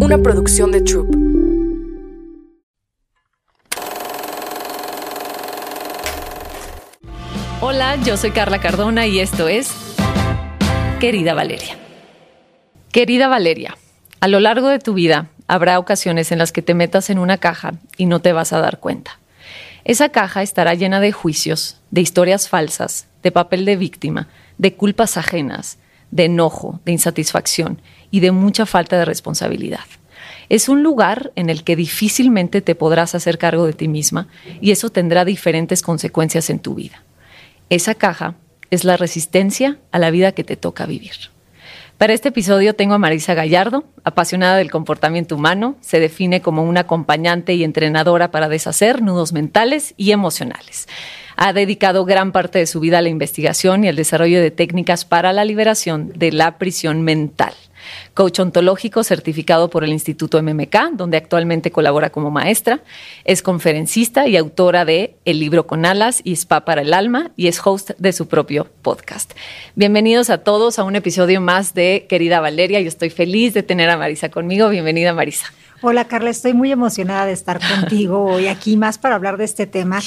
una producción de Troop. Hola, yo soy Carla Cardona y esto es Querida Valeria. Querida Valeria, a lo largo de tu vida habrá ocasiones en las que te metas en una caja y no te vas a dar cuenta. Esa caja estará llena de juicios, de historias falsas, de papel de víctima, de culpas ajenas, de enojo, de insatisfacción y de mucha falta de responsabilidad. Es un lugar en el que difícilmente te podrás hacer cargo de ti misma y eso tendrá diferentes consecuencias en tu vida. Esa caja es la resistencia a la vida que te toca vivir. Para este episodio tengo a Marisa Gallardo, apasionada del comportamiento humano, se define como una acompañante y entrenadora para deshacer nudos mentales y emocionales. Ha dedicado gran parte de su vida a la investigación y al desarrollo de técnicas para la liberación de la prisión mental coach ontológico certificado por el Instituto MMK, donde actualmente colabora como maestra. Es conferencista y autora de El libro con alas y Spa para el alma y es host de su propio podcast. Bienvenidos a todos a un episodio más de Querida Valeria. Yo estoy feliz de tener a Marisa conmigo. Bienvenida, Marisa. Hola Carla, estoy muy emocionada de estar contigo hoy aquí más para hablar de este tema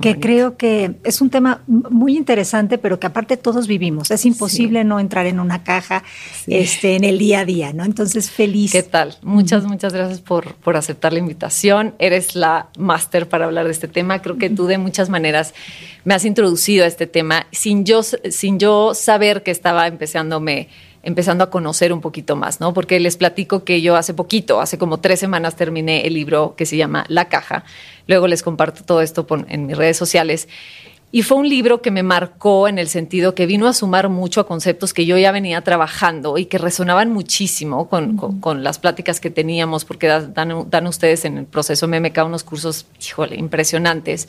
que creo que es un tema muy interesante, pero que aparte todos vivimos. Es imposible no entrar en una caja este, en el día a día, ¿no? Entonces, feliz. ¿Qué tal? Muchas, muchas gracias por, por aceptar la invitación. Eres la máster para hablar de este tema. Creo que tú de muchas maneras me has introducido a este tema sin yo, sin yo saber que estaba empezándome empezando a conocer un poquito más, ¿no? Porque les platico que yo hace poquito, hace como tres semanas terminé el libro que se llama La Caja. Luego les comparto todo esto en mis redes sociales. Y fue un libro que me marcó en el sentido que vino a sumar mucho a conceptos que yo ya venía trabajando y que resonaban muchísimo con, con, las pláticas que teníamos, porque dan, dan, ustedes en el proceso MMK unos cursos, híjole, impresionantes.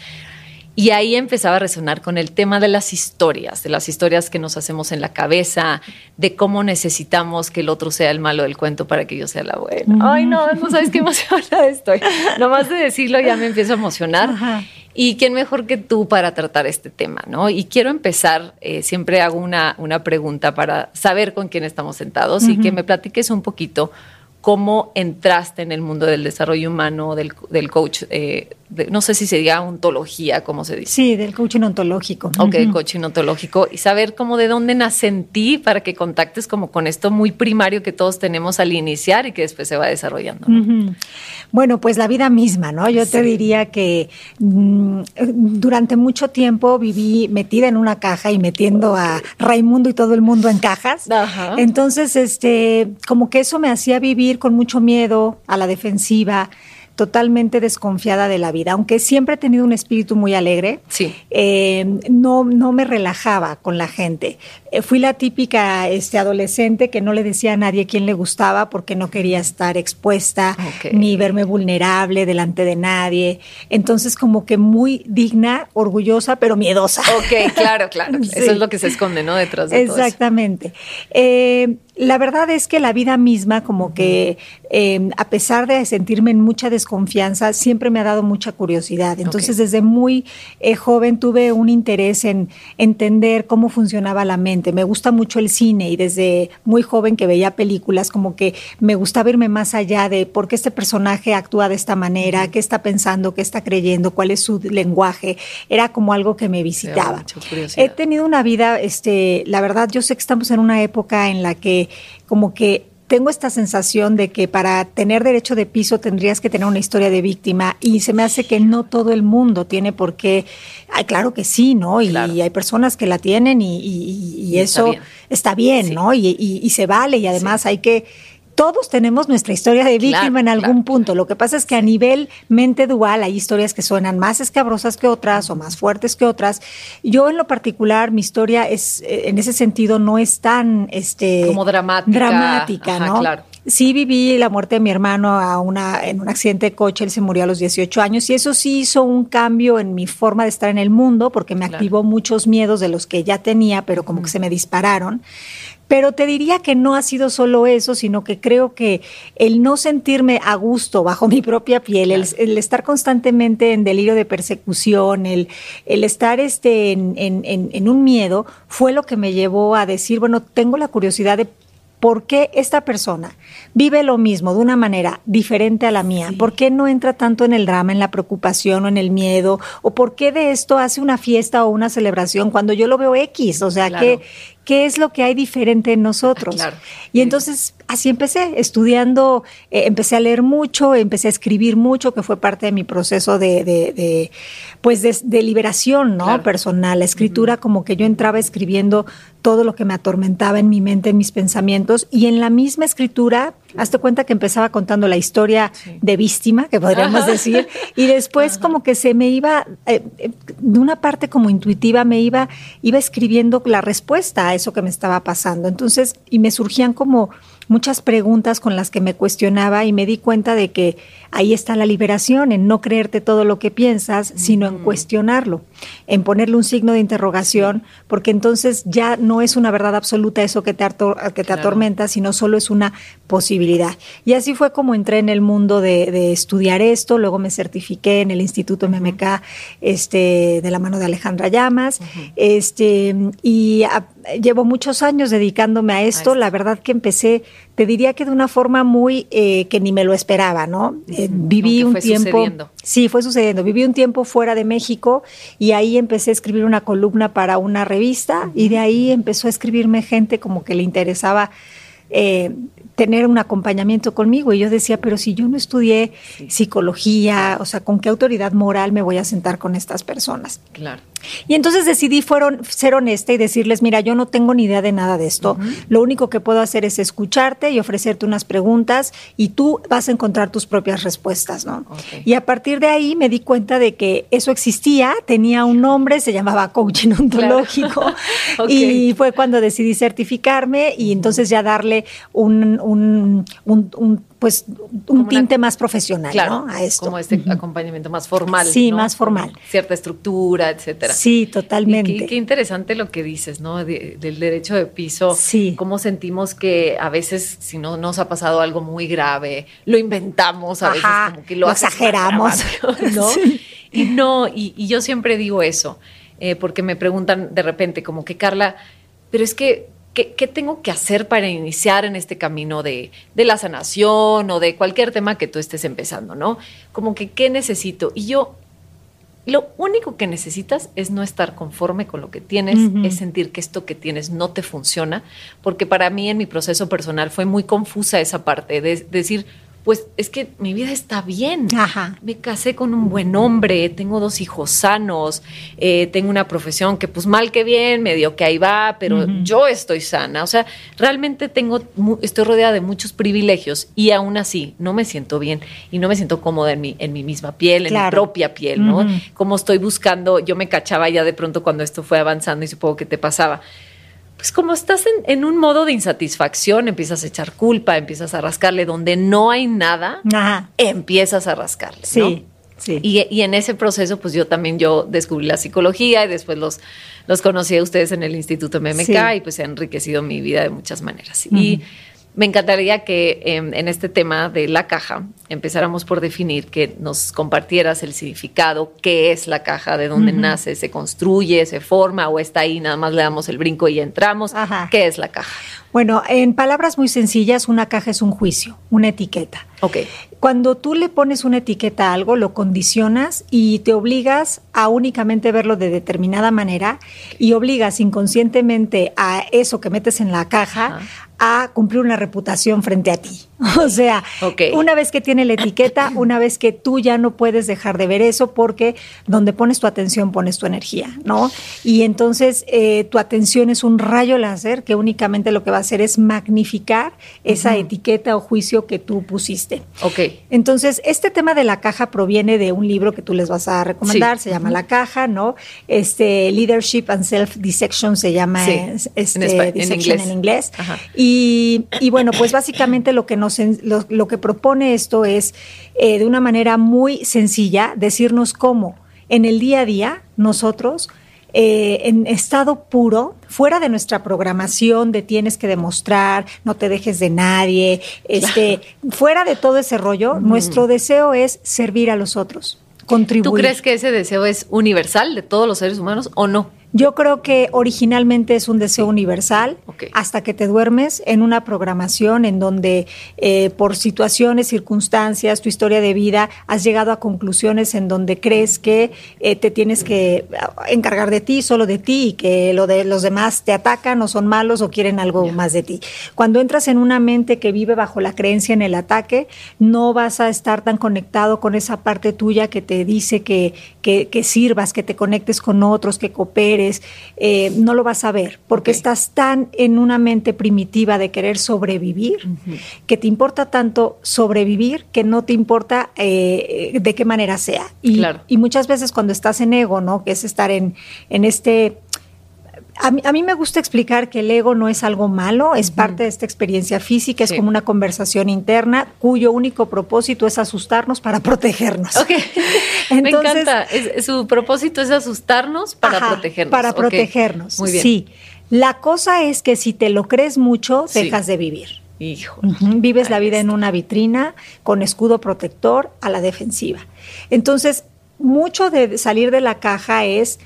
Y ahí empezaba a resonar con el tema de las historias, de las historias que nos hacemos en la cabeza, de cómo necesitamos que el otro sea el malo del cuento para que yo sea la buena. Ay, no, no sabes qué emocionada estoy. Nomás de decirlo ya me empiezo a emocionar. Y quién mejor que tú para tratar este tema, ¿no? Y quiero empezar, eh, siempre hago una, una pregunta para saber con quién estamos sentados y que me platiques un poquito cómo entraste en el mundo del desarrollo humano, del, del coach, eh, no sé si se diga ontología, ¿cómo se dice? Sí, del coaching ontológico. Ok, coaching ontológico. Y saber cómo de dónde nace en ti para que contactes como con esto muy primario que todos tenemos al iniciar y que después se va desarrollando. Bueno, pues la vida misma, ¿no? Yo te diría que mm, durante mucho tiempo viví metida en una caja y metiendo a Raimundo y todo el mundo en cajas. Entonces, este, como que eso me hacía vivir con mucho miedo, a la defensiva, totalmente desconfiada de la vida. Aunque siempre he tenido un espíritu muy alegre, sí. Eh, no, no me relajaba con la gente. Eh, fui la típica este, adolescente que no le decía a nadie quién le gustaba porque no quería estar expuesta ni verme vulnerable delante de nadie. Entonces, como que muy digna, orgullosa, pero miedosa. Ok, claro, claro. Eso es lo que se esconde, ¿no? Detrás de Exactamente. todo eso. Eh, la verdad es que la vida misma, como que em, a pesar de sentirme en mucha desconfianza, siempre me ha dado mucha curiosidad. Entonces, desde muy eh, joven tuve un interés en entender cómo funcionaba la mente me gusta mucho el cine y desde muy joven que veía películas, como que me gustaba irme más allá de por qué este personaje actúa de esta manera, qué está pensando, qué está creyendo, cuál es su lenguaje. Era como algo que me visitaba. He tenido una vida, este, la verdad, yo sé que estamos en una época en la que como que tengo esta sensación de que para tener derecho de piso tendrías que tener una historia de víctima y se me hace que no todo el mundo tiene por qué, claro que sí, ¿no? Y, hay personas que la tienen y, eso está bien, ¿no? Y, se vale y además hay que todos tenemos nuestra historia de víctima en algún punto. Lo que pasa es que a nivel mente dual hay historias que suenan más escabrosas que otras o más fuertes que otras. Yo en lo particular, mi historia es, eh, en ese sentido, no es tan este, como dramática. Dramática, ¿no? Claro. Sí viví la muerte de mi hermano a una, en un accidente de coche, él se murió a los 18 años y eso sí hizo un cambio en mi forma de estar en el mundo porque me activó muchos miedos de los que ya tenía, pero como que se me dispararon. Pero te diría que no ha sido solo eso, sino que creo que el no sentirme a gusto bajo mi propia piel, el, estar constantemente en delirio de persecución, el, el estar este, en, en, en, un miedo, fue lo que me llevó a decir, bueno, tengo la curiosidad de ¿por qué esta persona vive lo mismo de una manera diferente a la mía? ¿Por qué no entra tanto en el drama, en la preocupación o en el miedo? ¿O por qué de esto hace una fiesta o una celebración cuando yo lo veo X? O sea, ¿qué, ¿qué es lo que hay diferente en nosotros? Y entonces así empecé, estudiando, eh, empecé a leer mucho, empecé a escribir mucho, que fue parte de mi proceso de, de, pues de, liberación ¿no? personal. La escritura, como que yo entraba escribiendo todo lo que me atormentaba en mi mente, en mis pensamientos, y en la misma escritura, hazte cuenta que empezaba contando la historia de víctima, que podríamos decir, y después como que se me iba, eh, eh, de una parte como intuitiva, me iba, iba escribiendo la respuesta a eso que me estaba pasando. Entonces, y me surgían como muchas preguntas con las que me cuestionaba y me di cuenta de que ahí está la liberación, en no creerte todo lo que piensas, sino en cuestionarlo, en ponerle un signo de interrogación, porque entonces ya no es una verdad absoluta eso que te, que te atormenta, sino solo es una posibilidad. Y así fue como entré en el mundo de, estudiar esto, luego me certifiqué en el Instituto MMK este, de la mano de Alejandra Llamas, este, y llevo muchos años dedicándome a esto, la verdad que empecé te diría que de una forma muy eh, que ni me lo esperaba, ¿no? Eh, viví un tiempo. Sí, fue sucediendo. Viví un tiempo fuera de México y ahí empecé a escribir una columna para una revista y de ahí empezó a escribirme gente como que le interesaba eh, tener un acompañamiento conmigo. Y yo decía, pero si yo no estudié psicología, o sea, ¿con qué autoridad moral me voy a sentar con estas personas? Claro. Y entonces decidí fueron, ser honesta y decirles, mira, yo no tengo ni idea de nada de esto. Lo único que puedo hacer es escucharte y ofrecerte unas preguntas y tú vas a encontrar tus propias respuestas, ¿no? Y a partir de ahí me di cuenta de que eso existía, tenía un nombre, se llamaba coaching ontológico y fue cuando decidí certificarme y entonces ya darle un, un, un pues un tinte más profesional ¿no? a esto. Como este acompañamiento más formal. Sí, más formal. cierta estructura, etcétera. Sí, totalmente. Qué, interesante lo que dices, ¿no? del derecho de piso. Sí. Cómo sentimos que a veces, si no nos ha pasado algo muy grave, lo inventamos a veces, como que lo, exageramos. ¿no? Y no, y, yo siempre digo eso, eh, porque me preguntan de repente, como que Carla, pero es que ¿Qué, tengo que hacer para iniciar en este camino de, la sanación o de cualquier tema que tú estés empezando, ¿no? Como que, ¿qué necesito? Y yo, lo único que necesitas es no estar conforme con lo que tienes, es sentir que esto que tienes no te funciona, porque para mí en mi proceso personal fue muy confusa esa parte de decir, pues es que mi vida está bien. Me casé con un buen hombre, tengo dos hijos sanos, eh, tengo una profesión que pues mal que bien, medio que ahí va, pero yo estoy sana. O sea, realmente tengo, estoy rodeada de muchos privilegios y aún así no me siento bien y no me siento cómoda en mi, en mi misma piel, en mi propia piel, ¿no? Como estoy buscando, yo me cachaba ya de pronto cuando esto fue avanzando y supongo que te pasaba pues como estás en, un modo de insatisfacción, empiezas a echar culpa, empiezas a rascarle donde no hay nada, empiezas a rascarle. Sí. Sí. Y, en ese proceso, pues yo también yo descubrí la psicología y después los, los conocí a ustedes en el Instituto MMK y pues se ha enriquecido mi vida de muchas maneras. Y me encantaría que em, en este tema de la caja empezáramos por definir, que nos compartieras el significado, qué es la caja, de dónde nace, se construye, se forma o está ahí, nada más le damos el brinco y entramos. ¿Qué es la caja? Bueno, en palabras muy sencillas, una caja es un juicio, una etiqueta. Ok. Cuando tú le pones una etiqueta a algo, lo condicionas y te obligas a únicamente verlo de determinada manera y obligas inconscientemente a eso que metes en la caja a cumplir una reputación frente a ti. O sea, una vez que tiene la etiqueta, una vez que tú ya no puedes dejar de ver eso porque donde pones tu atención pones tu energía, ¿no? Y entonces eh, tu atención es un rayo láser que únicamente lo que va a hacer es magnificar esa etiqueta o juicio que tú pusiste. Ok. Entonces, este tema de la caja proviene de un libro que tú les vas a recomendar, se llama La Caja, ¿no? Este Leadership and Self Dissection se llama este, en, inglés. En inglés. Y, y bueno, pues básicamente lo que nos lo, que propone esto es, eh, de una manera muy sencilla, decirnos cómo en el día a día nosotros, eh, en estado puro, fuera de nuestra programación de tienes que demostrar, no te dejes de nadie, este, fuera de todo ese rollo, nuestro deseo es servir a los otros, contribuir. ¿Tú crees que ese deseo es universal de todos los seres humanos o no? Yo creo que originalmente es un deseo universal hasta que te duermes en una programación en donde eh, por situaciones, circunstancias, tu historia de vida, has llegado a conclusiones en donde crees que eh, te tienes que encargar de ti, solo de ti, y que lo de los demás te atacan o son malos o quieren algo más de ti. Cuando entras en una mente que vive bajo la creencia en el ataque, no vas a estar tan conectado con esa parte tuya que te dice que, que, sirvas, que te conectes con otros, que cooperes, eh, no lo vas a ver, porque estás tan en una mente primitiva de querer sobrevivir, que te importa tanto sobrevivir que no te importa eh, de qué manera sea. Y, y muchas veces cuando estás en ego, ¿no? Que es estar en, en este a mí, me gusta explicar que el ego no es algo malo, es parte de esta experiencia física, es como una conversación interna cuyo único propósito es asustarnos para protegernos. me encanta. su propósito es asustarnos para protegernos. Para protegernos. Muy bien. Sí. La cosa es que si te lo crees mucho, dejas de vivir. Hijo. Vives la vida en una vitrina con escudo protector a la defensiva. Entonces, mucho de salir de la caja es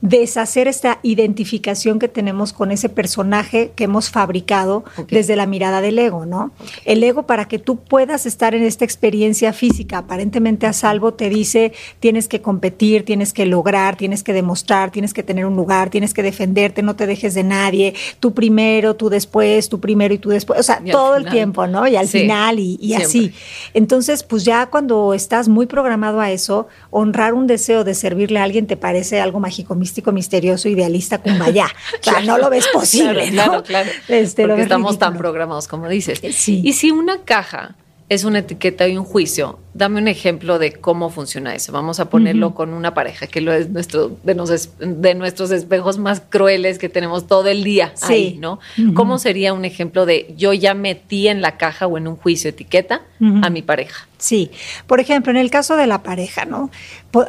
deshacer esta identificación que tenemos con ese personaje que hemos fabricado desde la mirada del ego, ¿no? El ego para que tú puedas estar en esta experiencia física aparentemente a salvo te dice tienes que competir, tienes que lograr, tienes que demostrar, tienes que tener un lugar, tienes que defenderte, no te dejes de nadie, tú primero, tú después, tú primero y tú después, o sea, todo el tiempo, ¿no? Y al final y, así. Entonces, pues ya cuando estás muy programado a eso, honrar un deseo de servirle a alguien te parece algo mágico místico, misterioso, idealista, cumbaya. O sea, no lo ves posible. Claro, ¿no? claro, este, Porque estamos tan programados como dices. Sí. Y si una caja es una etiqueta y un juicio. Dame un ejemplo de cómo funciona eso. Vamos a ponerlo con una pareja, que lo es nuestro, de, de, nuestros espejos más crueles que tenemos todo el día ahí, ¿no? ¿Cómo sería un ejemplo de yo ya metí en la caja o en un juicio etiqueta a mi pareja? Sí, por ejemplo, en el caso de la pareja, ¿no?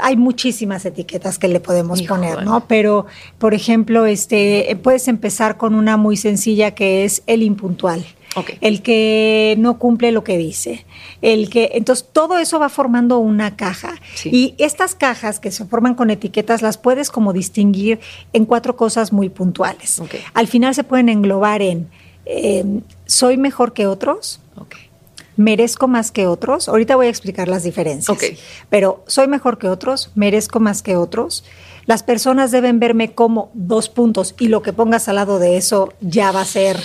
Hay muchísimas etiquetas que le podemos poner, ¿no? Pero, por ejemplo, este, puedes empezar con una muy sencilla que es el impuntual el que no cumple lo que dice, el que entonces todo eso va formando una caja y estas cajas que se forman con etiquetas las puedes como distinguir en cuatro cosas muy puntuales. Al final se pueden englobar en eh, soy mejor que otros. Merezco más que otros. Ahorita voy a explicar las diferencias. Pero soy mejor que otros, merezco más que otros. Las personas deben verme como dos puntos y lo que pongas al lado de eso ya va a ser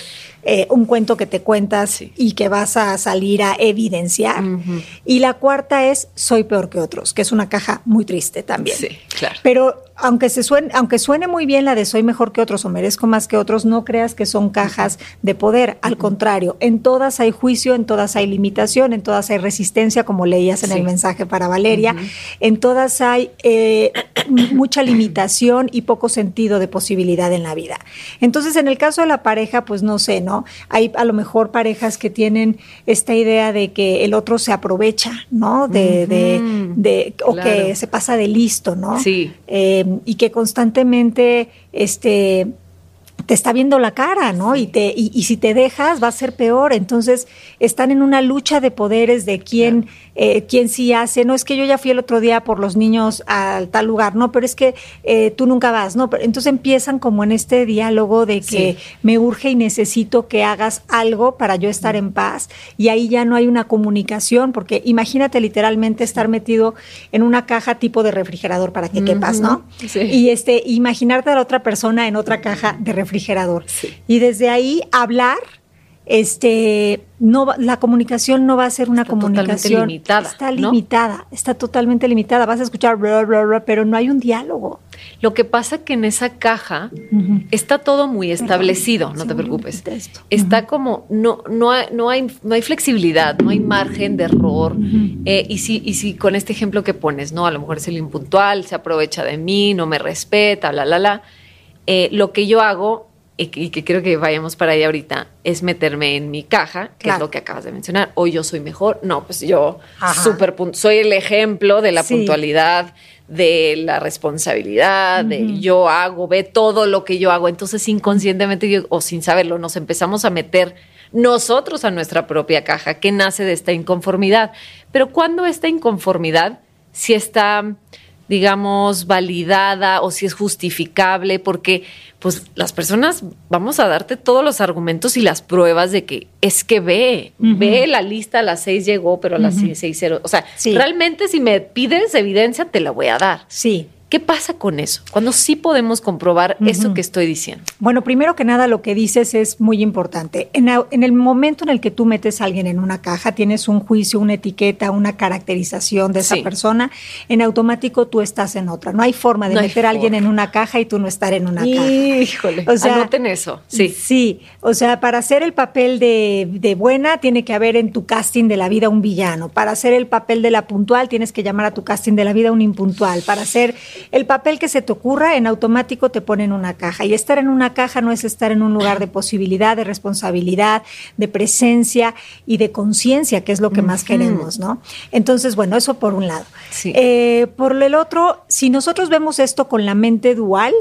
eh, un cuento que te cuentas y que vas a salir a evidenciar. Y la cuarta es Soy peor que otros, que es una caja muy triste también. Sí, claro. Pero aunque, se suene, aunque suene muy bien la de soy mejor que otros o merezco más que otros, no creas que son cajas de poder. Al contrario, en todas hay juicio, en todas hay limitación, en todas hay resistencia, como leías en el mensaje para Valeria. En todas hay eh, mucha limitación y poco sentido de posibilidad en la vida. Entonces, en el caso de la pareja, pues no sé, ¿no? Hay a lo mejor parejas que tienen esta idea de que el otro se aprovecha, ¿no? De, de, o que se pasa de listo, ¿no? Sí. Eh, y que constantemente este, te está viendo la cara, ¿no? Y, te, y, si te dejas va a ser peor. Entonces están en una lucha de poderes de quién, eh, quién sí hace. No es que yo ya fui el otro día por los niños a tal lugar, no, pero es que eh, tú nunca vas, ¿no? Pero entonces empiezan como en este diálogo de que me urge y necesito que hagas algo para yo estar en paz. Y ahí ya no hay una comunicación, porque imagínate literalmente estar metido en una caja tipo de refrigerador para que quepas, ¿no? Y este, imaginarte a la otra persona en otra caja de refrigerador refrigerador. Y desde ahí hablar, este, no, la comunicación no va a ser una comunicación limitada. Está limitada, está totalmente limitada. Vas a escuchar, pero no hay un diálogo. Lo que pasa que en esa caja está todo muy establecido, no te preocupes. Está como, no, no, hay, no, hay, no hay flexibilidad, no hay margen de error. Eh, y, si, y si con este ejemplo que pones, ¿no? A lo mejor es el impuntual, se aprovecha de mí, no me respeta, la, la, la eh, lo que yo hago, y que, creo que vayamos para allá ahorita, es meterme en mi caja, que es lo que acabas de mencionar. Hoy yo soy mejor. No, pues yo super soy el ejemplo de la puntualidad, de la responsabilidad, de yo hago, ve todo lo que yo hago. Entonces, inconscientemente o sin saberlo, nos empezamos a meter nosotros a nuestra propia caja, que nace de esta inconformidad. Pero cuando esta inconformidad si está digamos, validada o si es justificable, porque pues las personas vamos a darte todos los argumentos y las pruebas de que es que ve, ve la lista, a las seis llegó, pero a las seis cero. O sea, realmente si me pides evidencia, te la voy a dar. Sí. ¿Qué pasa con eso? Cuando sí podemos comprobar eso que estoy diciendo. Bueno, primero que nada, lo que dices es muy importante. En, el momento en el que tú metes a alguien en una caja, tienes un juicio, una etiqueta, una caracterización de esa persona, en automático tú estás en otra. No hay forma de meter a alguien en una caja y tú no estar en una caja. Híjole, o sea, anoten eso. Sí. Sí, o sea, para hacer el papel de, de buena, tiene que haber en tu casting de la vida un villano. Para hacer el papel de la puntual, tienes que llamar a tu casting de la vida un impuntual. Para hacer el papel que se te ocurra, en automático te pone en una caja. Y estar en una caja no es estar en un lugar de posibilidad, de responsabilidad, de presencia y de conciencia, que es lo que más queremos, ¿no? Entonces, bueno, eso por un lado. Eh, por el otro, si nosotros vemos esto con la mente dual,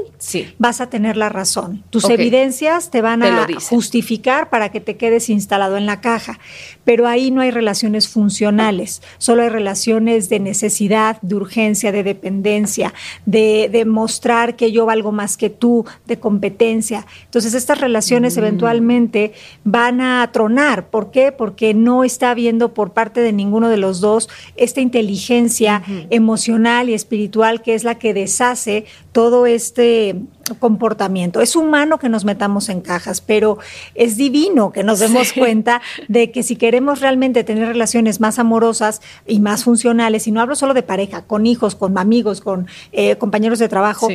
vas a tener la razón. Tus evidencias te van a justificar para que te quedes instalado en la caja. Pero ahí no hay relaciones funcionales, solo hay relaciones de necesidad, de urgencia, de dependencia, de, demostrar que yo valgo más que tú, de competencia. Entonces estas relaciones mm. eventualmente van a tronar. ¿Por qué? Porque no está habiendo por parte de ninguno de los dos esta inteligencia emocional y espiritual que es la que deshace todo este comportamiento. Es humano que nos metamos en cajas, pero es divino que nos demos cuenta de que si queremos realmente tener relaciones más amorosas y más funcionales, y no hablo solo de pareja, con hijos, con amigos, con eh, compañeros de trabajo,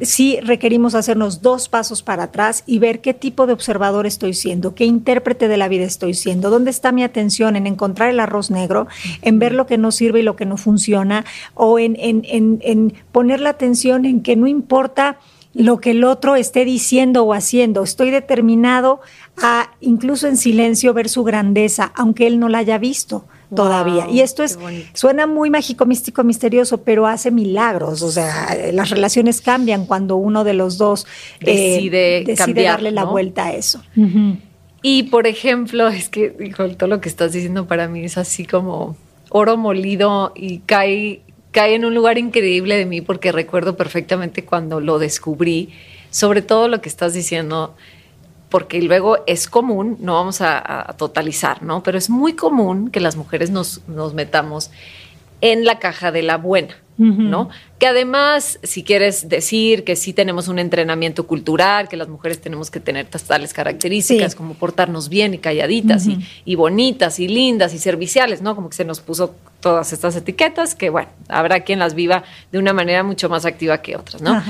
sí. requerimos hacernos dos pasos para atrás y ver qué tipo de observador estoy siendo, qué intérprete de la vida estoy siendo, dónde está mi atención en encontrar el arroz negro, en ver lo que no sirve y lo que no funciona, o en, en, en, en poner la atención en que no importa lo que el otro esté diciendo o haciendo. Estoy determinado a, incluso en silencio, ver su grandeza, aunque él no la haya visto todavía. Y esto es, suena muy mágico, místico, misterioso, pero hace milagros. O sea, las relaciones cambian cuando uno de los dos eh, decide, darle la vuelta a eso. Y por ejemplo, es que todo lo que estás diciendo para mí es así como oro molido y cae cae en un lugar increíble de mí porque recuerdo perfectamente cuando lo descubrí, sobre todo lo que estás diciendo, porque luego es común, no vamos a, totalizar, ¿no? Pero es muy común que las mujeres nos, nos metamos en la caja de la buena. ¿no? Que además, si quieres decir que sí tenemos un entrenamiento cultural, que las mujeres tenemos que tener tales características como portarnos bien y calladitas y, bonitas y lindas y serviciales, ¿no? Como que se nos puso todas estas etiquetas que, bueno, habrá quien las viva de una manera mucho más activa que otras, ¿no?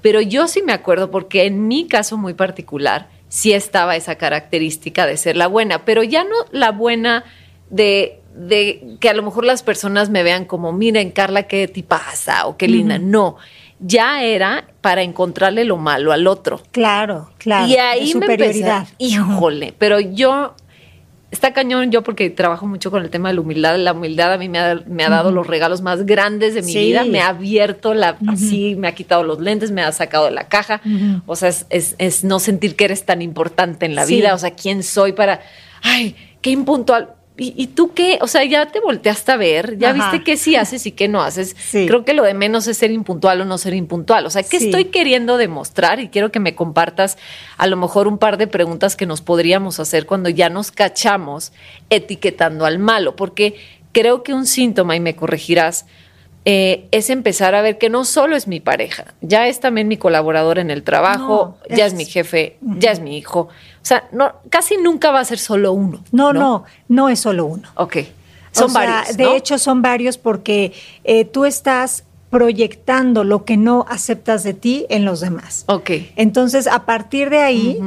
Pero yo sí me acuerdo porque en mi caso muy particular sí estaba esa característica de ser la buena, pero ya no la buena de de que a lo mejor las personas me vean como, miren, Carla, qué tipaza o qué linda. No, ya era para encontrarle lo malo al otro. Claro, claro. Y ahí superioridad. me híjole, pero yo está cañón yo porque trabajo mucho con el tema de la humildad. La humildad a mí me ha, dado los regalos más grandes de mi vida. Me ha abierto la, así, me ha quitado los lentes, me ha sacado de la caja. O sea, es, no sentir que eres tan importante en la vida. O sea, ¿quién soy para, ay, qué impuntual? ¿Y, tú qué? O sea, ya te volteaste a ver, ya viste qué sí haces y qué no haces. Creo que lo de menos es ser impuntual o no ser impuntual. O sea, ¿qué estoy queriendo demostrar? Y quiero que me compartas a lo mejor un par de preguntas que nos podríamos hacer cuando ya nos cachamos etiquetando al malo, porque creo que un síntoma, y me corregirás, eh, es empezar a ver que no solo es mi pareja, ya es también mi colaborador en el trabajo, ya es, mi jefe, ya es mi hijo. O sea, no, casi nunca va a ser solo uno. No, no, no, es solo uno. Ok. Son varios. De hecho, son varios porque eh, tú estás proyectando lo que no aceptas de ti en los demás. Ok. Entonces, a partir de ahí.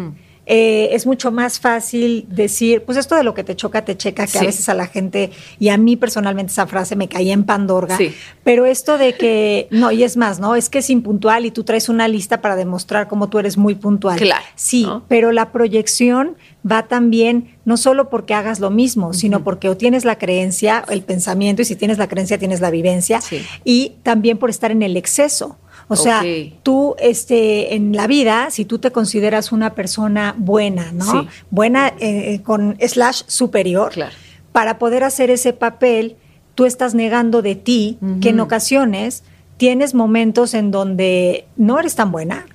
Eh, es mucho más fácil decir, pues esto de lo que te choca, te checa, que a veces a la gente, y a mí personalmente esa frase me caía en pandorga, pero esto de que, no, y es más, ¿no? Es que es impuntual y tú traes una lista para demostrar cómo tú eres muy puntual. Claro. Sí, pero la proyección va también no solo porque hagas lo mismo, sino porque o tienes la creencia, el pensamiento, y si tienes la creencia tienes la vivencia, y también por estar en el exceso. O sea, tú este, en la vida, si tú te consideras una persona buena, ¿no? Buena eh, con slash superior, para poder hacer ese papel, tú estás negando de ti que en ocasiones tienes momentos en donde no eres tan buena.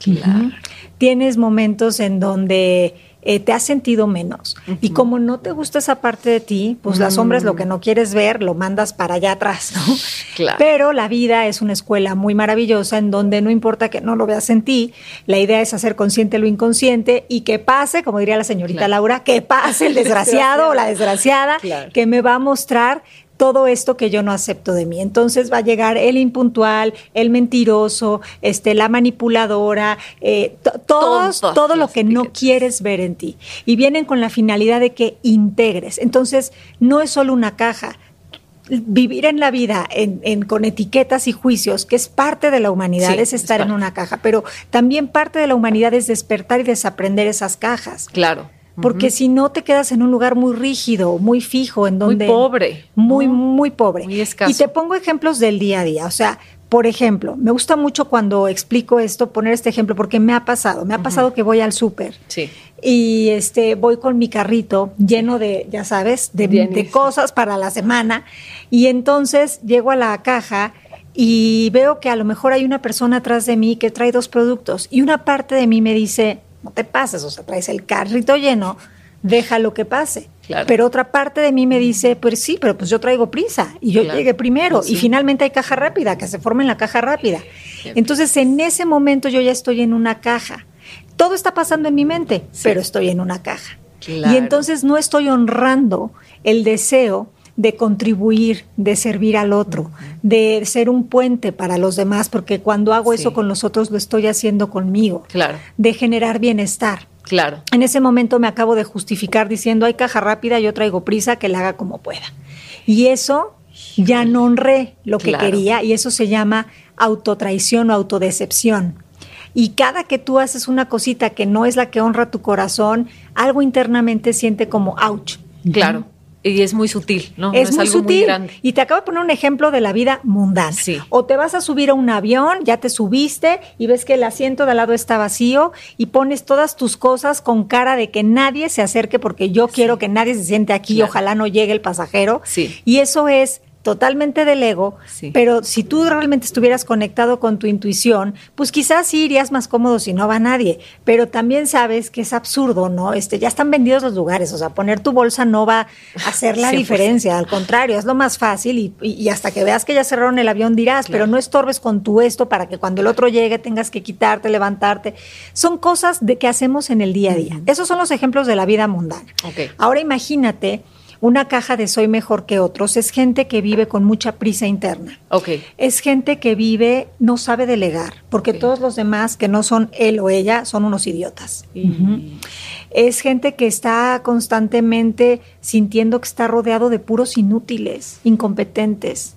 Tienes momentos en donde eh, te has sentido menos. Y como no te gusta esa parte de ti, pues las sombras lo que no quieres ver lo mandas para allá atrás, ¿no? Pero la vida es una escuela muy maravillosa en donde no importa que no lo veas en ti, la idea es hacer consciente lo inconsciente y que pase, como diría la señorita Laura, que pase el desgraciado o la desgraciada que me va a mostrar todo esto que yo no acepto de mí. Entonces va a llegar el impuntual, el mentiroso, este, la manipuladora, eh, todos, todo lo que no quieres ver en ti. Y vienen con la finalidad de que integres. Entonces, no es solo una caja vivir en la vida en, con etiquetas y juicios, que es parte de la humanidad, es estar en una caja, pero también parte de la humanidad es despertar y desaprender esas cajas. Claro porque si no te quedas en un lugar muy rígido, muy fijo, en donde... Muy pobre. Muy, muy pobre. Muy escaso. Y te pongo ejemplos del día a día, o sea, por ejemplo, me gusta mucho cuando explico esto, poner este ejemplo, porque me ha pasado, me ha pasado que voy al súper sí. y este, voy con mi carrito lleno de, ya sabes, de, de cosas para la semana, y entonces llego a la caja y veo que a lo mejor hay una persona atrás de mí que trae dos productos y una parte de mí me dice, no te pases, o sea, traes el carrito lleno, deja lo que pase. Pero otra parte de mí me dice, pues sí, pero pues yo traigo prisa y yo llegué primero y finalmente hay caja rápida, que se forme en la caja rápida. Entonces en ese momento yo ya estoy en una caja. Todo está pasando en mi mente, pero estoy en una caja. Y entonces no estoy honrando el deseo de contribuir, de servir al otro, de ser un puente para los demás, porque cuando hago eso con los otros lo estoy haciendo conmigo. Claro. De generar bienestar. Claro. En ese momento me acabo de justificar diciendo, hay caja rápida, yo traigo prisa, que la haga como pueda. Y eso ya no honré lo que quería y eso se llama autotraición o autodecepción. Y cada que tú haces una cosita que no es la que honra tu corazón, algo internamente siente como ouch. Claro. Y es muy sutil, ¿no? Es, muy sutil. y te acabo de poner un ejemplo de la vida mundana. Sí. O te vas a subir a un avión, ya te subiste y ves que el asiento de al lado está vacío y pones todas tus cosas con cara de que nadie se acerque porque yo quiero que nadie se siente aquí y ojalá no llegue el pasajero. Sí. Y eso es totalmente del ego, pero si tú realmente estuvieras conectado con tu intuición, pues quizás sí irías más cómodo si no va nadie, pero también sabes que es absurdo, ¿no? Este, ya están vendidos los lugares, o sea, poner tu bolsa no va a hacer la diferencia, al contrario, es lo más fácil y, hasta que veas que ya cerraron el avión dirás, pero no estorbes con tu esto para que cuando el otro llegue tengas que quitarte, levantarte. Son cosas de que hacemos en el día a día. Esos son los ejemplos de la vida mundana. Ahora imagínate una caja de soy mejor que otros es gente que vive con mucha prisa interna. Okay. Es gente que vive, no sabe delegar, porque todos los demás que no son él o ella son unos idiotas. Es gente que está constantemente sintiendo que está rodeado de puros inútiles, incompetentes,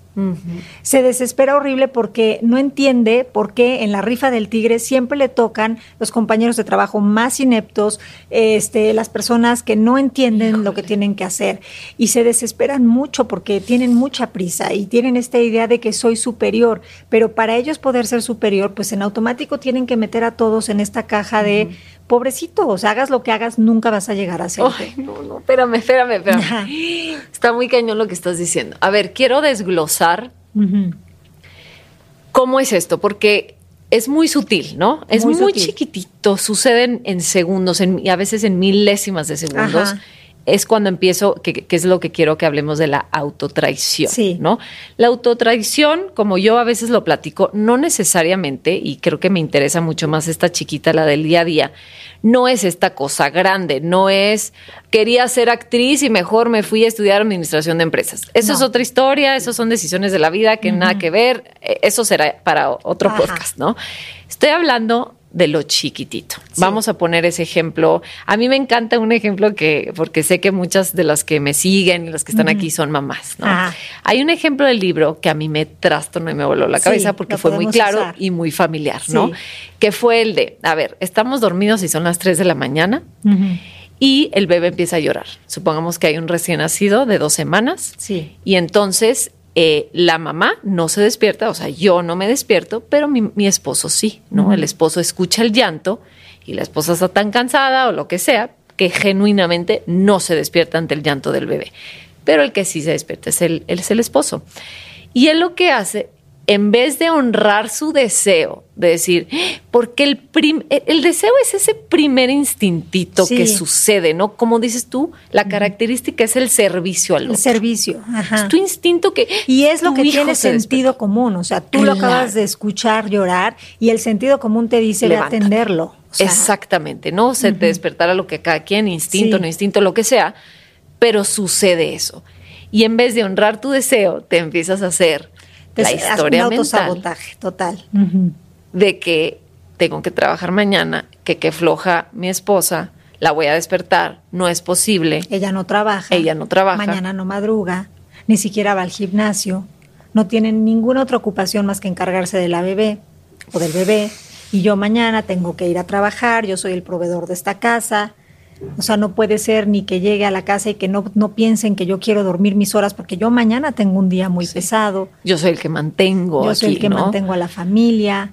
se desespera horrible porque no entiende por qué en la rifa del tigre siempre le tocan los compañeros de trabajo más ineptos, este, las personas que no entienden lo que tienen que hacer. Y se desesperan mucho porque tienen mucha prisa y tienen esta idea de que soy superior, pero para ellos poder ser superior, pues en automático tienen que meter a todos en esta caja de sea, hagas lo que hagas, nunca vas a llegar a ser. Ay, no, no, espérame, espérame, espérame. Está muy cañón lo que estás diciendo. A ver, quiero desglosar cómo es esto, porque es muy sutil, ¿no? Es muy, chiquitito, suceden en segundos, en, a veces en milésimas de segundos es cuando empiezo, que, es lo que quiero que hablemos de la autotraición, sí. ¿no? La autotraición, como yo a veces lo platico, no necesariamente, y creo que me interesa mucho más esta chiquita, la del día a día, no es esta cosa grande, no es quería ser actriz y mejor me fui a estudiar administración de empresas. Eso es otra historia, eso son decisiones de la vida que nada que ver, e, eso será para otro podcast, ¿no? Estoy hablando de lo chiquitito. Vamos a poner ese ejemplo. A mí me encanta un ejemplo que, porque sé que muchas de las que me siguen y las que están aquí son mamás, ¿no? Hay un ejemplo del libro que a mí me trastornó y me voló la cabeza porque fue muy claro y muy familiar, ¿no? Que fue el de, a ver, estamos dormidos y son las 3 de la mañana. Y el bebé empieza a llorar. Supongamos que hay un recién nacido de dos semanas. Sí. Y entonces eh, la mamá no se despierta, o sea, yo no me despierto, pero mi, esposo sí, ¿no? El esposo escucha el llanto y la esposa está tan cansada o lo que sea que genuinamente no se despierta ante el llanto del bebé. Pero el que sí se despierta es el, es el esposo. Y él lo que hace en vez de honrar su deseo, de decir, porque el, el deseo es ese primer instintito que sucede, ¿no? Como dices tú, la característica es el servicio al otro. El servicio, ajá. Es tu instinto que... Y es lo que tiene sentido común, o sea, tú lo acabas de escuchar llorar y el sentido común te dice de atenderlo. Exactamente, ¿no? Se te despertará lo que cada quien, instinto, no instinto, lo que sea, pero sucede eso. Y en vez de honrar tu deseo, te empiezas a hacer la historia un autosabotaje total. De que tengo que trabajar mañana, que qué floja mi esposa, la voy a despertar, no es posible. Ella no trabaja. Ella no trabaja. Mañana no madruga, ni siquiera va al gimnasio, no tiene ninguna otra ocupación más que encargarse de la bebé o del bebé. Y yo mañana tengo que ir a trabajar, yo soy el proveedor de esta casa, o sea, no puede ser ni que llegue a la casa y que no, no piensen que yo quiero dormir mis horas porque yo mañana tengo un día muy pesado. Yo soy el que mantengo. Yo soy el que mantengo a la familia.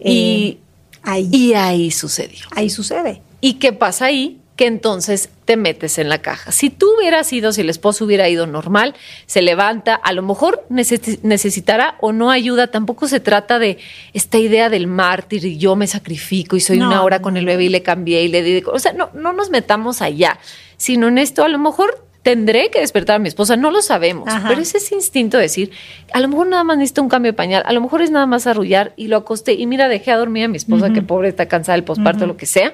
Y, eh, ahí. y ahí sucedió. Ahí sucede. ¿Y qué pasa ahí? Que entonces te metes en la caja. Si tú hubieras ido, si el esposo hubiera ido normal, se levanta, a lo mejor necesitará o no ayuda, tampoco se trata de esta idea del mártir y yo me sacrifico y soy una hora con el bebé y le cambié y le di, o sea, no, no nos metamos allá, sino en esto. A lo mejor tendré que despertar a mi esposa, no lo sabemos, pero es ese instinto de decir, a lo mejor nada más necesito un cambio de pañal, a lo mejor es nada más arrullar y lo acosté y mira, dejé a dormir a mi esposa, que pobre está cansada del posparto, lo que sea,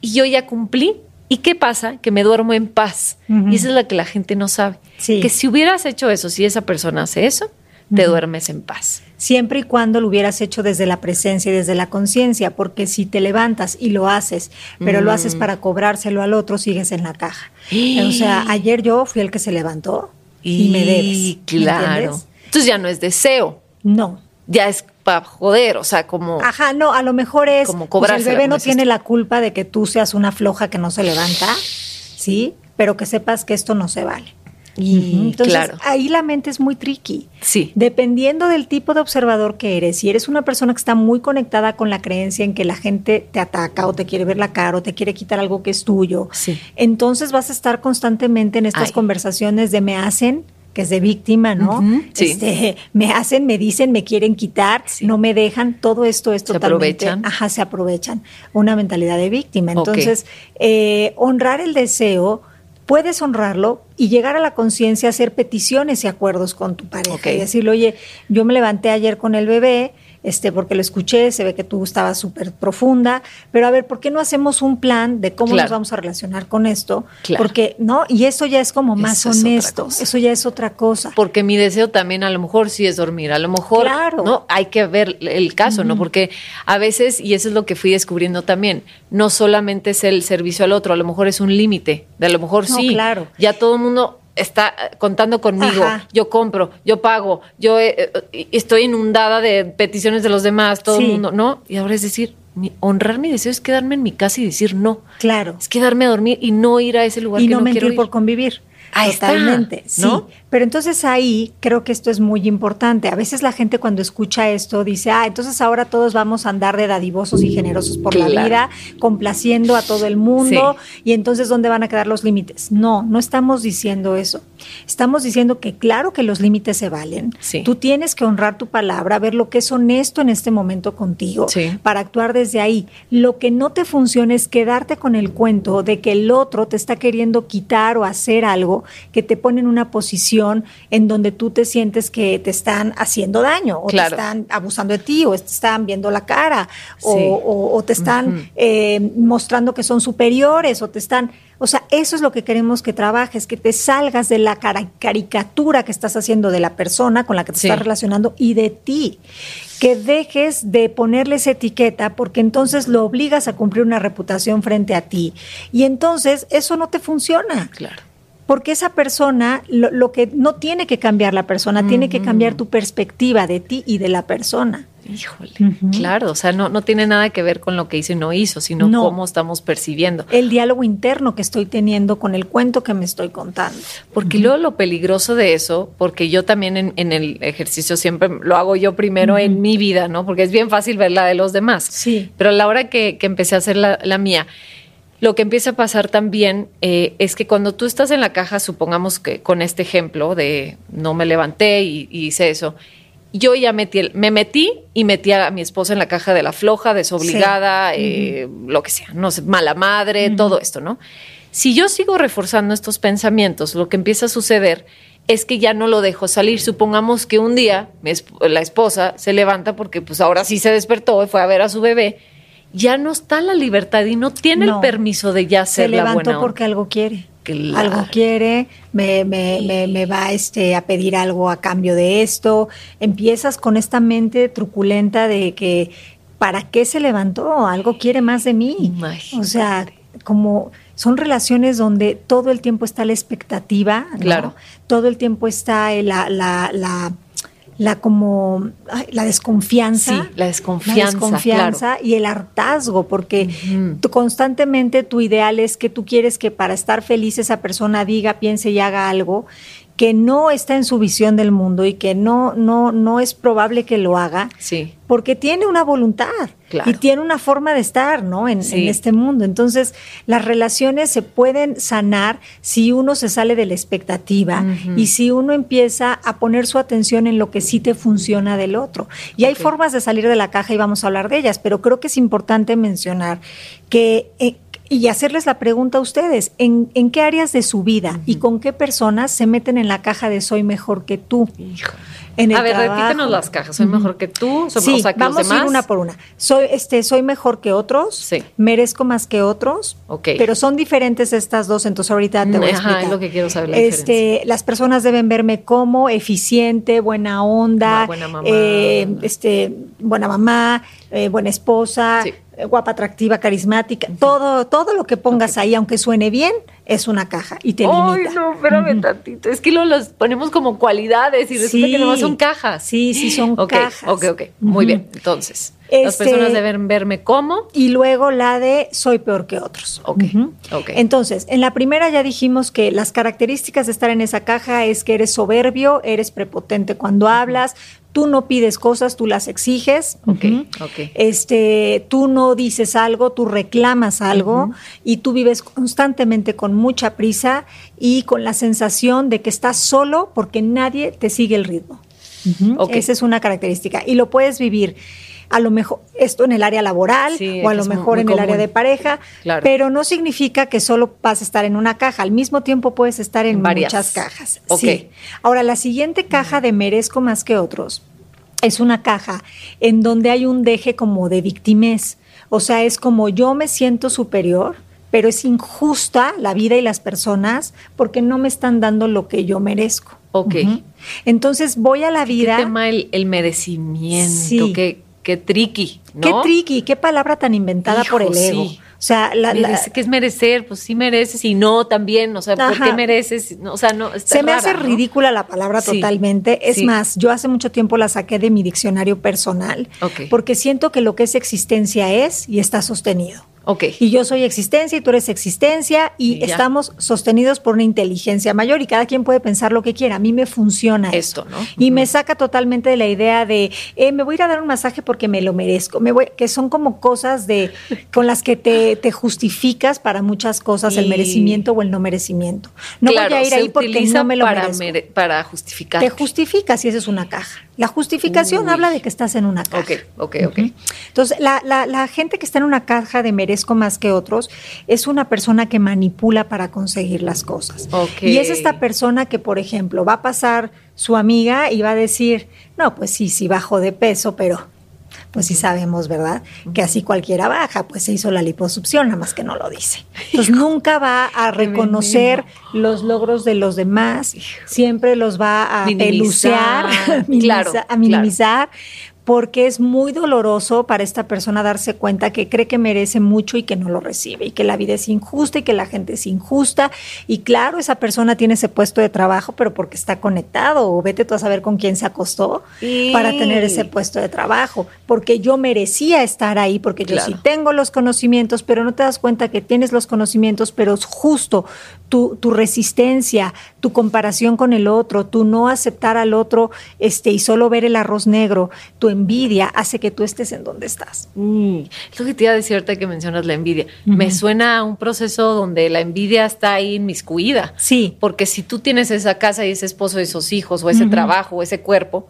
y yo ya cumplí ¿Y qué pasa? Que me duermo en paz. Y esa es la que la gente no sabe. Que si hubieras hecho eso, si esa persona hace eso, te duermes en paz. Siempre y cuando lo hubieras hecho desde la presencia y desde la conciencia, porque si te levantas y lo haces, pero lo haces mm. para cobrárselo al otro, sigues en la caja. o sea, ayer yo fui el que se levantó y, me debes. Claro. Entonces ya no es deseo. No. Ya es para joder, o sea, como... Ajá, no, a lo mejor es... Como pues, el bebé no tiene la culpa de que tú seas una floja que no se levanta, ¿sí? Pero que sepas que esto no se vale. Y Entonces, ahí la mente es muy tricky. Sí. Dependiendo del tipo de observador que eres, si eres una persona que está muy conectada con la creencia en que la gente te ataca o te quiere ver la cara o te quiere quitar algo que es tuyo, sí. entonces vas a estar constantemente en estas conversaciones de me hacen, que es de víctima, ¿no? este, me hacen, me dicen, me quieren quitar, no me dejan, todo esto es totalmente... Se aprovechan. Ajá, se aprovechan. Una mentalidad de víctima. Entonces, eh, honrar el deseo, puedes honrarlo y llegar a la conciencia, hacer peticiones y acuerdos con tu pareja y decirle, oye, yo me levanté ayer con el bebé, este, porque lo escuché, se ve que tú estabas súper profunda, pero a ver, ¿por qué no hacemos un plan de cómo nos vamos a relacionar con esto? Porque, ¿no? Y eso ya es como más honesto, eso ya es otra cosa. Porque mi deseo también a lo mejor sí es dormir, a lo mejor, ¿no? Hay que ver el caso, ¿no? Porque a veces, y eso es lo que fui descubriendo también, no solamente es el servicio al otro, a lo mejor es un límite, de a lo mejor sí, claro. ya todo el mundo está contando conmigo, yo compro, yo pago, yo eh, eh, estoy inundada de peticiones de los demás, todo el mundo, ¿no? Y ahora es decir, honrar mi deseo es quedarme en mi casa y decir no. Claro. Es quedarme a dormir y no ir a ese lugar y que no, no mentir quiero por convivir. Totalmente, sí. Pero entonces ahí creo que esto es muy importante. A veces la gente cuando escucha esto dice, ah, entonces ahora todos vamos a andar de dadivosos y generosos por la vida, complaciendo a todo el mundo, y entonces ¿dónde van a quedar los límites? No, no estamos diciendo eso. Estamos diciendo que claro que los límites se valen. Tú tienes que honrar tu palabra, ver lo que es honesto en este momento contigo, para actuar desde ahí. Lo que no te funciona es quedarte con el cuento de que el otro te está queriendo quitar o hacer algo que te pone en una posición en donde tú te sientes que te están haciendo daño, o te están abusando de ti, o te están viendo la cara, o, te están eh, mostrando que son superiores, o te están... O sea, eso es lo que queremos que trabajes, que te salgas de la caricatura que estás haciendo de la persona con la que te estás relacionando y de ti. Que dejes de ponerles etiqueta porque entonces lo obligas a cumplir una reputación frente a ti. Y entonces eso no te funciona. Claro porque esa persona, lo, que no tiene que cambiar la persona, tiene que cambiar tu perspectiva de ti y de la persona. Híjole, claro, o sea, no, no tiene nada que ver con lo que hizo y no hizo, sino cómo estamos percibiendo. El diálogo interno que estoy teniendo con el cuento que me estoy contando. Porque luego lo peligroso de eso, porque yo también en, el ejercicio siempre lo hago yo primero en mi vida, ¿no? Porque es bien fácil ver la de los demás. Sí. Pero a la hora que, empecé a hacer la, la mía, lo que empieza a pasar también eh, es que cuando tú estás en la caja, supongamos que con este ejemplo de no me levanté y, hice eso, yo ya metí, me metí y metí a mi esposa en la caja de la floja, desobligada, eh, lo que sea, no sé, mala madre, todo esto, ¿no? Si yo sigo reforzando estos pensamientos, lo que empieza a suceder es que ya no lo dejo salir. Supongamos que un día la esposa se levanta porque pues ahora sí se despertó y fue a ver a su bebé. Ya no está la libertad y no tiene el permiso de ya ser la buena. Se levantó porque algo quiere. Algo quiere, me, me, me, va este, a pedir algo a cambio de esto. Empiezas con esta mente truculenta de que, ¿para qué se levantó? Algo quiere más de mí. O sea, como son relaciones donde todo el tiempo está la expectativa, claro. Todo el tiempo está la, la, la, la como la desconfianza, sí, la desconfianza, y el hartazgo, porque constantemente tu ideal es que tú quieres que para estar feliz esa persona diga, piense y haga algo que no está en su visión del mundo y que no, no, no es probable que lo haga, sí. porque tiene una voluntad y tiene una forma de estar ¿no? En, este mundo. Entonces, las relaciones se pueden sanar si uno se sale de la expectativa y si uno empieza a poner su atención en lo que sí te funciona del otro. Y hay formas de salir de la caja y vamos a hablar de ellas, pero creo que es importante mencionar que... Eh, y hacerles la pregunta a ustedes, ¿en, en qué áreas de su vida y con qué personas se meten en la caja de soy mejor que tú? A ver, repítenos las cajas. Soy mejor que tú. sí, vamos a ir una por una. Soy, este, soy mejor que otros. Sí. Merezco más que otros. Ok. Pero son diferentes estas dos, entonces ahorita te voy a explicar. es lo que quiero saber. este, las personas deben verme como eficiente, buena onda, buena mamá, eh, este, buena mamá, eh, buena esposa. Sí guapa, atractiva, carismática, todo, todo lo que pongas ahí, aunque suene bien, es una caja y te Ay, no, espérame tantito. Es que lo, los ponemos como cualidades y resulta que no son cajas. Sí, sí, son cajas. Ok, ok, muy bien. Entonces, las este, personas deben verme como. Y luego la de soy peor que otros. Ok, Entonces, en la primera ya dijimos que las características de estar en esa caja es que eres soberbio, eres prepotente cuando hablas, tú no pides cosas, tú las exiges. Okay, Este, tú no dices algo, tú reclamas algo y tú vives constantemente con mucha prisa y con la sensación de que estás solo porque nadie te sigue el ritmo. Esa es una característica. Y lo puedes vivir a lo mejor esto en el área laboral o a lo mejor en el área de pareja, pero no significa que solo vas a estar en una caja, al mismo tiempo puedes estar en muchas cajas. Sí. Ahora, la siguiente caja de merezco más que otros es una caja en donde hay un deje como de victimez, o sea, es como yo me siento superior, pero es injusta la vida y las personas porque no me están dando lo que yo merezco. Ok. Entonces voy a la vida. ¿Qué tema el, el merecimiento? Sí. Que qué tricky, ¿no? Qué tricky, qué palabra tan inventada por el ego. O sea, la, ¿qué es merecer? Pues sí mereces y no también, o sea, ¿por qué mereces? o sea, no. Se me hace ridícula la palabra totalmente. Es más, yo hace mucho tiempo la saqué de mi diccionario personal, porque siento que lo que es existencia es y está sostenido. Y yo soy existencia y tú eres existencia y, estamos sostenidos por una inteligencia mayor y cada quien puede pensar lo que quiera. A mí me funciona esto, ¿no? Y me saca totalmente de la idea de eh, me voy a ir a dar un masaje porque me lo merezco. Me voy, que son como cosas de con las que te, justificas para muchas cosas, el merecimiento o el no merecimiento. No voy a ir ahí porque no me lo para merezco. para justificar. Te justificas y esa es una caja. La justificación habla de que estás en una caja. Ok, ok, ok. Entonces, la, la, la gente que está en una caja de merezco más que otros, es una persona que manipula para conseguir las cosas. Y es esta persona que, por ejemplo, va a pasar su amiga y va a decir, no, pues sí, sí bajo de peso, pero pues sí sabemos, ¿verdad? Que así cualquiera baja, pues se hizo la liposucción, nada más que no lo dice. Entonces nunca va a reconocer los logros de los demás, siempre los va a pelucear, a minimizar, porque es muy doloroso para esta persona darse cuenta que cree que merece mucho y que no lo recibe, y que la vida es injusta y que la gente es injusta. Y claro, esa persona tiene ese puesto de trabajo, pero porque está conectado, o vete tú a saber con quién se acostó para tener ese puesto de trabajo, porque yo merecía estar ahí, porque yo sí tengo los conocimientos, pero no te das cuenta que tienes los conocimientos, pero es justo tu, tu resistencia, tu comparación con el otro, tu no aceptar al otro este, y solo ver el arroz negro, tu envidia hace que tú estés en donde estás. Mm, es lo que te iba a decir ahorita que mencionas la envidia. Me suena a un proceso donde la envidia está ahí inmiscuida. Sí. Porque si tú tienes esa casa y ese esposo y esos hijos, o ese trabajo, o ese cuerpo,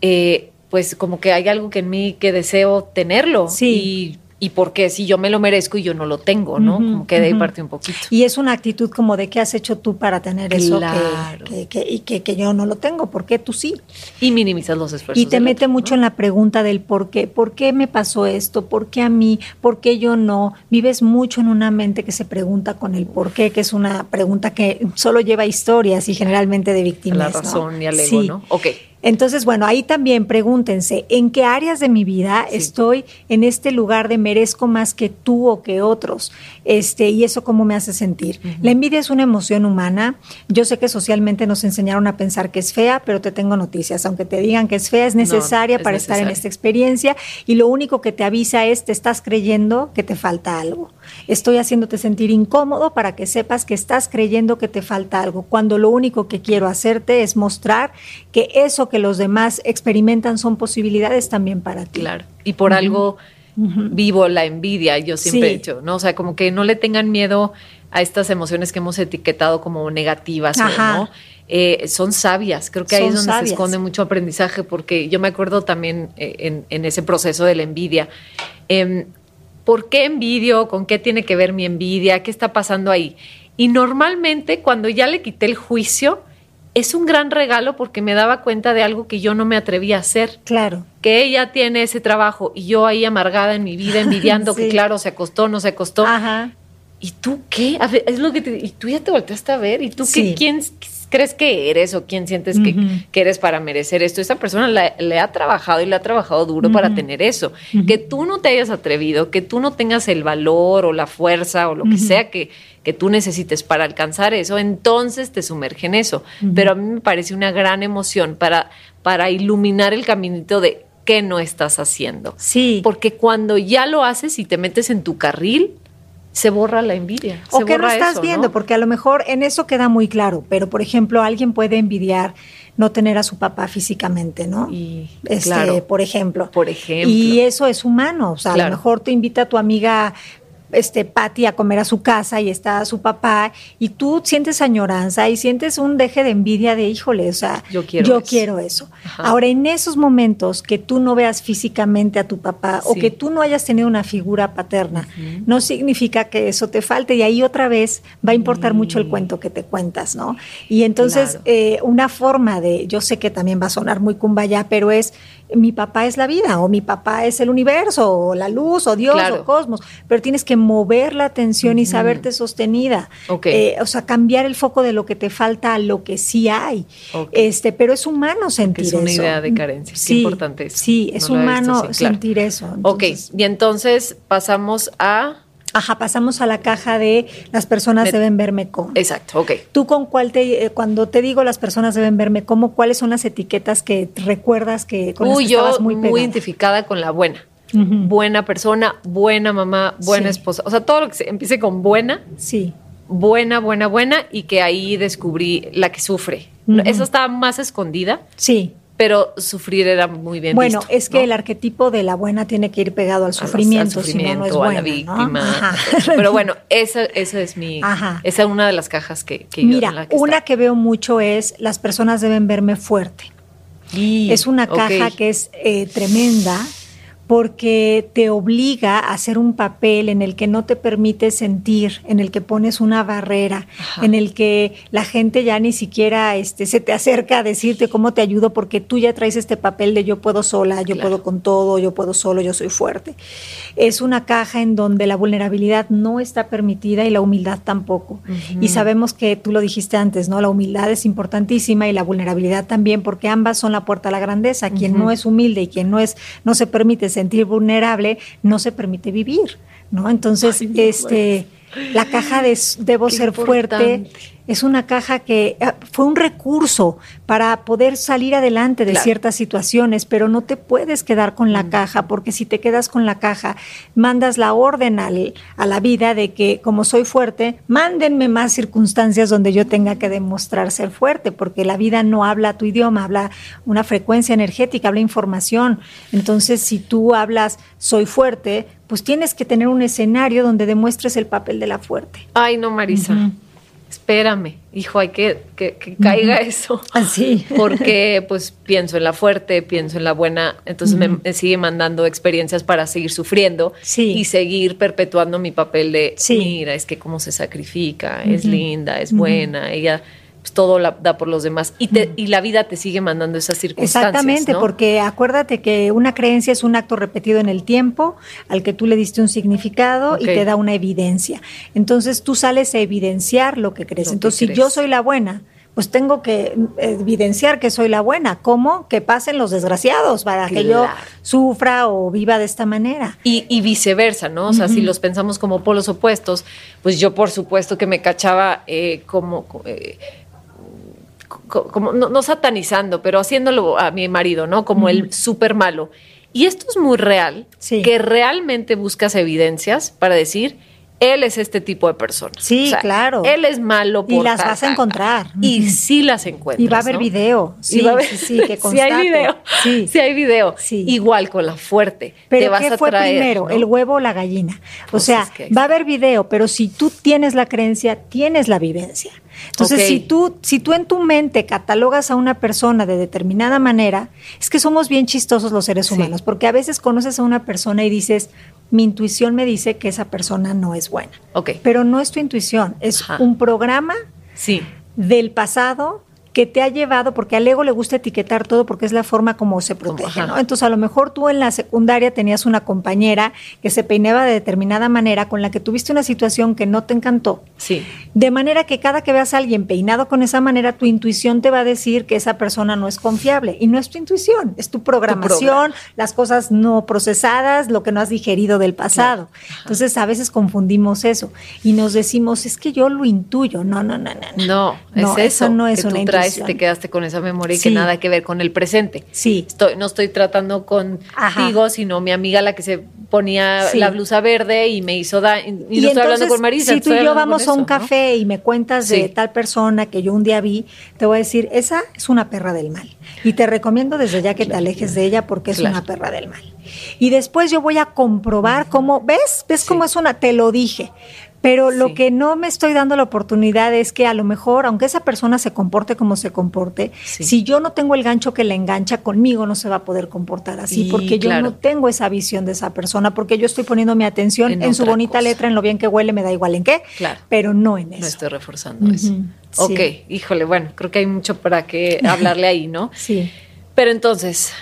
eh, pues como que hay algo que en mí que deseo tenerlo. Sí y porque si yo me lo merezco y yo no lo tengo, ¿no? como que de ahí parte un poquito. Y es una actitud como de qué has hecho tú para tener eso que, que, y que, yo no lo tengo, ¿por qué tú sí? Y minimizas los esfuerzos. Y te mete mucho en la pregunta del por qué, por qué me pasó esto, por qué a mí, por qué yo no. Vives mucho en una mente que se pregunta con el por qué, que es una pregunta que solo lleva historias y generalmente de víctimas. La razón y al ego, ¿no? Ok. Entonces, bueno, ahí también pregúntense, ¿en qué áreas de mi vida estoy en este lugar de merezco más que tú o que otros? Este, y eso cómo me hace sentir. La envidia es una emoción humana. Yo sé que socialmente nos enseñaron a pensar que es fea, pero te tengo noticias. Aunque te digan que es fea, es necesaria para estar en esta experiencia y lo único que te avisa es te estás creyendo que te falta algo. Estoy haciéndote sentir incómodo para que sepas que estás creyendo que te falta algo, cuando lo único que quiero hacerte es mostrar que eso que los demás experimentan son posibilidades también para ti. Claro, y por algo vivo la envidia, yo siempre he dicho, ¿no? O sea, como que no le tengan miedo a estas emociones que hemos etiquetado como negativas, ¿no? Eh, son sabias. Creo que ahí es donde se esconde mucho aprendizaje, porque yo me acuerdo también eh, en, ese proceso de la envidia. Em, ¿por qué envidio? ¿Con qué tiene que ver mi envidia? ¿Qué está pasando ahí? Y normalmente cuando ya le quité el juicio, es un gran regalo porque me daba cuenta de algo que yo no me atrevía a hacer. Claro. Que ella tiene ese trabajo y yo ahí amargada en mi vida, envidiando que claro, se acostó, no se acostó. Ajá. ¿Y tú qué? A ver, es lo que te, y tú ya te volteaste a ver, ¿y tú qué, quién, crees que eres o quién sientes que, eres para merecer esto. Esa persona le ha trabajado y le ha trabajado duro para tener eso. Que tú no te hayas atrevido, que tú no tengas el valor o la fuerza o lo que sea que, que tú necesites para alcanzar eso, entonces te sumerge en eso. Pero a mí me parece una gran emoción para, para iluminar el caminito de qué no estás haciendo. Sí. Porque cuando ya lo haces y te metes en tu carril, se borra la envidia. O que no estás viendo, porque a lo mejor en eso queda muy claro, pero por ejemplo, alguien puede envidiar no tener a su papá físicamente, ¿no? Y, este, por ejemplo. Por ejemplo. Y eso es humano, o sea, a lo mejor te invita a tu amiga este Patty a comer a su casa y está su papá y tú sientes añoranza y sientes un deje de envidia de híjole, o sea, yo quiero yo eso. Quiero eso. Ahora en esos momentos que tú no veas físicamente a tu papá o que tú no hayas tenido una figura paterna, no significa que eso te falte y ahí otra vez va a importar mucho el mm. cuento que te cuentas, ¿no? Y entonces eh, una forma de, yo sé que también va a sonar muy cumbaya, pero es mi papá es la vida o mi papá es el universo o la luz o Dios o cosmos, pero tienes que mover la atención y saberte sostenida. Eh, o sea, cambiar el foco de lo que te falta a lo que sí hay. Este, pero es humano sentir eso. Es una idea de carencia. Sí, importante es. Sí, es humano sentir eso. ok, y entonces pasamos a Ajá, pasamos a la caja de las personas deben verme como. Exacto, ok. ¿Tú con cuál te, eh, cuando te digo las personas deben verme como, cuáles son las etiquetas que recuerdas que con Uy, yo muy, muy identificada con la buena. Buena persona, buena mamá, buena esposa. O sea, todo lo que se empiece con buena. Sí. Buena, buena, buena. Y que ahí descubrí la que sufre. Esa estaba más escondida. Sí pero sufrir era muy bien bueno, es que el arquetipo de la buena tiene que ir pegado al sufrimiento, si no, no es buena, a la víctima. Pero bueno, esa, esa es mi, esa es una de las cajas que, que Mira, una que veo mucho es las personas deben verme fuerte. es una caja que es eh, tremenda porque te obliga a hacer un papel en el que no te permite sentir, en el que pones una barrera, en el que la gente ya ni siquiera este, se te acerca a decirte cómo te ayudo porque tú ya traes este papel de yo puedo sola, yo puedo con todo, yo puedo solo, yo soy fuerte. Es una caja en donde la vulnerabilidad no está permitida y la humildad tampoco. Y sabemos que tú lo dijiste antes, ¿no? La humildad es importantísima y la vulnerabilidad también porque ambas son la puerta a la grandeza. Quien no es humilde y quien no es no se permite sentir vulnerable, no se permite vivir, ¿no? Entonces, este, la caja de debo ser fuerte es una caja que eh, fue un recurso para poder salir adelante de ciertas situaciones, pero no te puedes quedar con la caja, porque si te quedas con la caja, mandas la orden al, a la vida de que como soy fuerte, mándenme más circunstancias donde yo tenga que demostrar ser fuerte, porque la vida no habla tu idioma, habla una frecuencia energética, habla información. Entonces, si tú hablas soy fuerte, pues tienes que tener un escenario donde demuestres el papel de la fuerte. Ay, no, Marisa. Espérame, hijo, hay que que, caiga eso. Así. Porque pues pienso en la fuerte, pienso en la buena, entonces me, sigue mandando experiencias para seguir sufriendo y seguir perpetuando mi papel de, mira, es que cómo se sacrifica, es linda, es buena, ella pues, todo la, da por los demás y, te, y la vida te sigue mandando esas circunstancias. Exactamente, porque acuérdate que una creencia es un acto repetido en el tiempo al que tú le diste un significado y te da una evidencia. Entonces tú sales a evidenciar lo que crees. Entonces, si yo soy la buena, pues tengo que evidenciar que soy la buena. ¿Cómo? Que pasen los desgraciados para que yo sufra o viva de esta manera. Y, viceversa, ¿no? O sea, si los pensamos como polos opuestos, pues yo por supuesto que me cachaba eh, como... Eh, como, no, satanizando, pero haciéndolo a mi marido, ¿no? Como el súper malo. Y esto es muy real, que realmente buscas evidencias para decir, él es este tipo de persona. Sí, claro. Él es malo por Y las vas a encontrar. Y sí las encuentras. Y va a haber video. Sí, sí, sí, que Sí hay video. Sí, sí hay video. Igual con la fuerte. Pero ¿qué fue primero, el huevo o la gallina? O pues sea, va a haber video, pero si tú tienes la creencia, tienes la vivencia. Entonces, si, tú, si tú en tu mente catalogas a una persona de determinada manera, es que somos bien chistosos los seres humanos, porque a veces conoces a una persona y dices, mi intuición me dice que esa persona no es buena. Pero no es tu intuición, es un programa sí. del pasado que te ha llevado, porque al ego le gusta etiquetar todo porque es la forma como se protege, ¿no? Entonces, a lo mejor tú en la secundaria tenías una compañera que se peinaba de determinada manera, con la que tuviste una situación que no te encantó. Sí. De manera que cada que veas a alguien peinado con esa manera, tu intuición te va a decir que esa persona no es confiable. Y no es tu intuición, es tu programación, las cosas no procesadas, lo que no has digerido del pasado. Entonces, a veces confundimos eso y nos decimos, es que yo lo intuyo. No, no, no, no. No, no, es eso, no es una intuición te quedaste con esa memoria y que nada que ver con el presente. Sí. Estoy, no estoy tratando contigo, sino mi amiga la que se ponía la blusa verde y me hizo daño. Y, no estoy hablando con Marisa. Si tú y yo vamos a un café y me cuentas de tal persona que yo un día vi, te voy a decir, esa es una perra del mal. Y te recomiendo desde ya que te alejes de ella porque es una perra del mal. Y después yo voy a comprobar cómo, ¿ves? ¿Ves cómo es una? Te lo dije. Pero lo que no me estoy dando la oportunidad es que a lo mejor, aunque esa persona se comporte como se comporte, si yo no tengo el gancho que le engancha conmigo, no se va a poder comportar así, porque yo no tengo esa visión de esa persona, porque yo estoy poniendo mi atención en, su bonita letra, en lo bien que huele, me da igual en qué, pero no en eso. No estoy reforzando eso. Ok, híjole, bueno, creo que hay mucho para que hablarle ahí, ¿no? Sí. Pero entonces,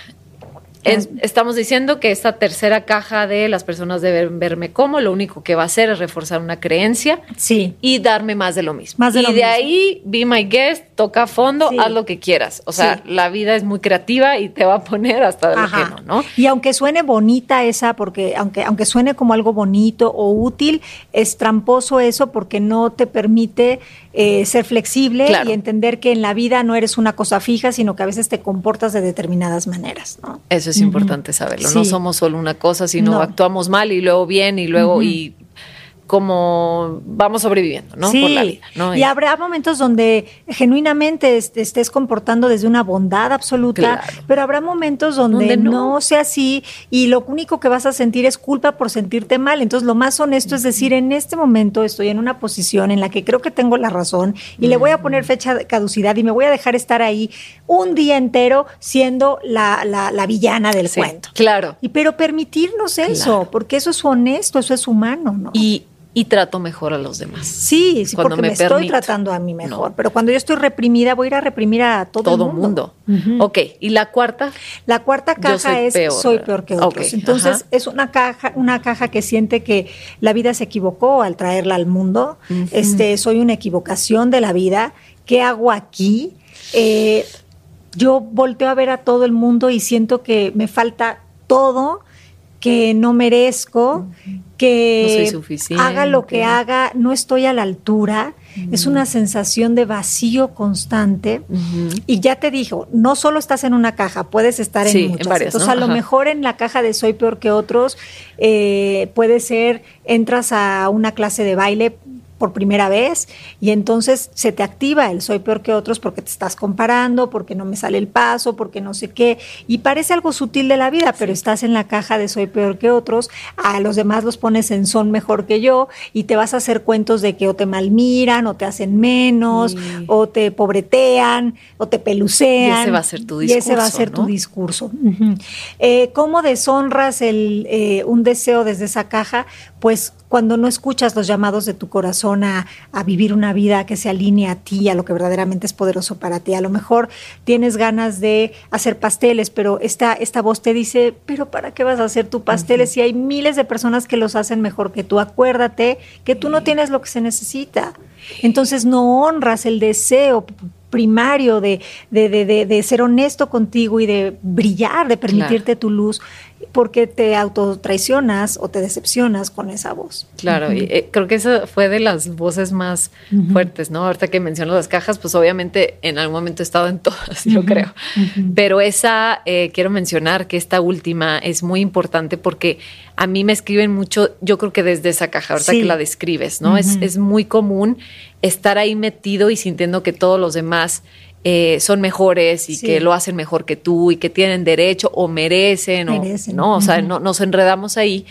estamos diciendo que esta tercera caja de las personas deben verme como, lo único que va a hacer es reforzar una creencia sí. y darme más de lo mismo. y de ahí, be my guest, toca a fondo, haz lo que quieras. O sea, la vida es muy creativa y te va a poner hasta de lo que no, ¿no? Y aunque suene bonita esa, porque aunque, aunque suene como algo bonito o útil, es tramposo eso porque no te permite eh, ser flexible y entender que en la vida no eres una cosa fija, sino que a veces te comportas de determinadas maneras. ¿no? Eso es importante saberlo. No somos solo una cosa, sino actuamos mal y luego bien y luego y como vamos sobreviviendo, ¿no? Por la vida, Y, habrá momentos donde genuinamente estés comportando desde una bondad absoluta, pero habrá momentos donde, no. sea así y lo único que vas a sentir es culpa por sentirte mal. Entonces, lo más honesto es decir, en este momento estoy en una posición en la que creo que tengo la razón y le voy a poner fecha de caducidad y me voy a dejar estar ahí un día entero siendo la, la, villana del cuento. Claro. Y pero permitirnos eso, porque eso es honesto, eso es humano, ¿no? Y y trato mejor a los demás. Sí, sí porque me, estoy tratando a mí mejor. Pero cuando yo estoy reprimida, voy a ir a reprimir a todo, todo el mundo. mundo. Ok, ¿y la cuarta? La cuarta caja es soy peor que otros. Entonces, es una caja, una caja que siente que la vida se equivocó al traerla al mundo. Este, soy una equivocación de la vida. ¿Qué hago aquí? Eh, yo volteo a ver a todo el mundo y siento que me falta todo que no merezco, que haga lo que haga, no estoy a la altura. es una sensación de vacío constante. Y ya te dijo, no solo estás en una caja, puedes estar en muchas. varias, Entonces, a lo mejor en la caja de Soy Peor que Otros, eh, puede ser, entras a una clase de baile, por primera vez y entonces se te activa el soy peor que otros porque te estás comparando, porque no me sale el paso, porque no sé qué. Y parece algo sutil de la vida, pero estás en la caja de soy peor que otros, a los demás los pones en son mejor que yo y te vas a hacer cuentos de que o te malmiran o te hacen menos o te pobretean o te pelucean. Y ese va a ser tu discurso. Y ese va a ser tu discurso. Eh, ¿Cómo deshonras el, eh, un deseo desde esa caja? Pues cuando no escuchas los llamados de tu corazón a, vivir una vida que se alinee a ti, a lo que verdaderamente es poderoso para ti. A lo mejor tienes ganas de hacer pasteles, pero esta, esta voz te dice, pero ¿para qué vas a hacer tu pasteles si hay miles de personas que los hacen mejor que tú? Acuérdate que tú no tienes lo que se necesita. Entonces no honras el deseo primario de, de, de, de, ser honesto contigo y de brillar, de permitirte tu luz, porque te autotraicionas o te decepcionas con esa voz. Claro, y eh, creo que esa fue de las voces más fuertes, ¿no? Ahorita que menciono las cajas, pues obviamente en algún momento he estado en todas, yo creo. Pero esa, eh, quiero mencionar que esta última es muy importante porque a mí me escriben mucho, yo creo que desde esa caja, ahorita que la describes, ¿no? es, es muy común estar ahí metido y sintiendo que todos los demás eh, son mejores y que lo hacen mejor que tú y que tienen derecho o merecen, o, ¿no? O sea, no, nos enredamos ahí.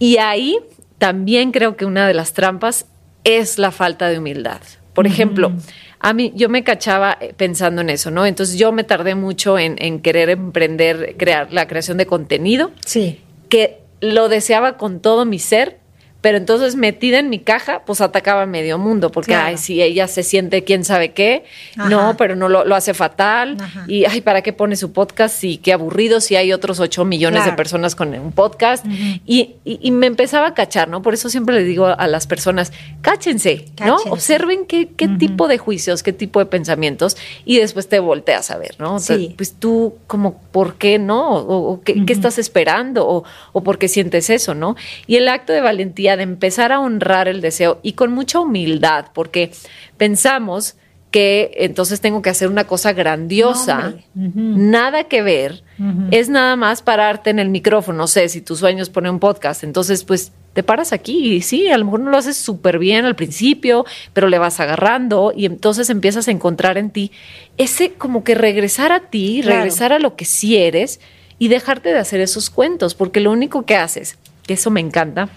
Y ahí también creo que una de las trampas es la falta de humildad. Por ejemplo, a mí yo me cachaba eh, pensando en eso, ¿no? Entonces yo me tardé mucho en, en querer emprender, crear la creación de contenido. Sí. Que lo deseaba con todo mi ser, pero entonces metida en mi caja, pues atacaba a medio mundo, porque, ay, si ella se siente quién sabe qué, no, pero no lo, hace fatal, y, ay, ¿para qué pone su podcast? Y qué aburrido si hay otros ocho millones de personas con un podcast. y, y, me empezaba a cachar, ¿no? Por eso siempre le digo a las personas, cáchense, ¿no? Observen qué, qué tipo de juicios, qué tipo de pensamientos, y después te volteas a ver, ¿no? Sí. pues tú, como, ¿por qué no? ¿O, qué, qué, estás esperando? O, ¿O por qué sientes eso, no? Y el acto de valentía de empezar a honrar el deseo y con mucha humildad, porque pensamos que entonces tengo que hacer una cosa grandiosa, nada que ver, es nada más pararte en el micrófono, no sé, si tus sueños ponen un podcast, entonces pues te paras aquí y sí, a lo mejor no lo haces súper bien al principio, pero le vas agarrando y entonces empiezas a encontrar en ti ese como que regresar a ti, regresar a lo que sí eres y dejarte de hacer esos cuentos, porque lo único que haces, que eso me encanta,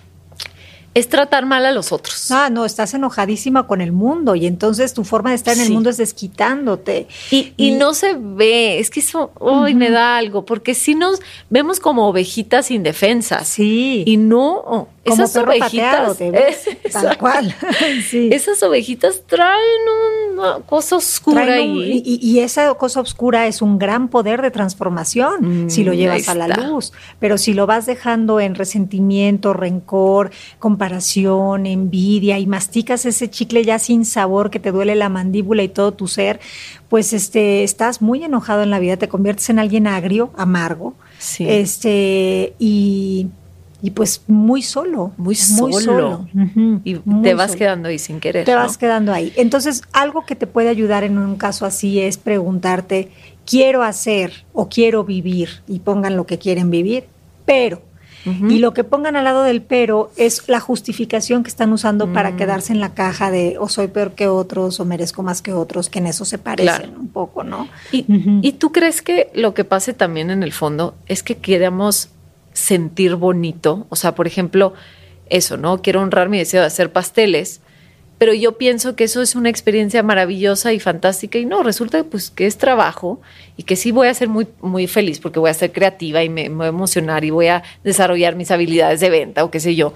es tratar mal a los otros. Ah, no, estás enojadísima con el mundo y entonces tu forma de estar en el mundo es desquitándote. Y, no se ve, es que eso hoy me da algo, porque si nos vemos como ovejitas indefensas. Sí. Y no, como esas ovejitas, tal cual. Esas ovejitas traen una cosa oscura y, y, esa cosa oscura es un gran poder de transformación mm, si lo llevas a la luz. Pero si lo vas dejando en resentimiento, rencor, comparación, envidia y masticas ese chicle ya sin sabor que te duele la mandíbula y todo tu ser, pues este estás muy enojado en la vida, te conviertes en alguien agrio, amargo. Este y y pues muy solo. Muy solo. Y te vas quedando ahí sin querer. Te vas quedando ahí. Entonces, algo que te puede ayudar en un caso así es preguntarte, quiero hacer o quiero vivir, y pongan lo que quieren vivir, pero. Y lo que pongan al lado del pero es la justificación que están usando para mm. quedarse en la caja de o soy peor que otros o merezco más que otros, que en eso se parecen un poco, ¿no? Y, y tú crees que lo que pase también en el fondo es que queramos sentir bonito. O sea, por ejemplo, eso, ¿no? Quiero honrar mi deseo de hacer pasteles, pero yo pienso que eso es una experiencia maravillosa y fantástica y no, resulta pues que es trabajo y que sí voy a ser muy, muy feliz porque voy a ser creativa y me, me voy a emocionar y voy a desarrollar mis habilidades de venta o qué sé yo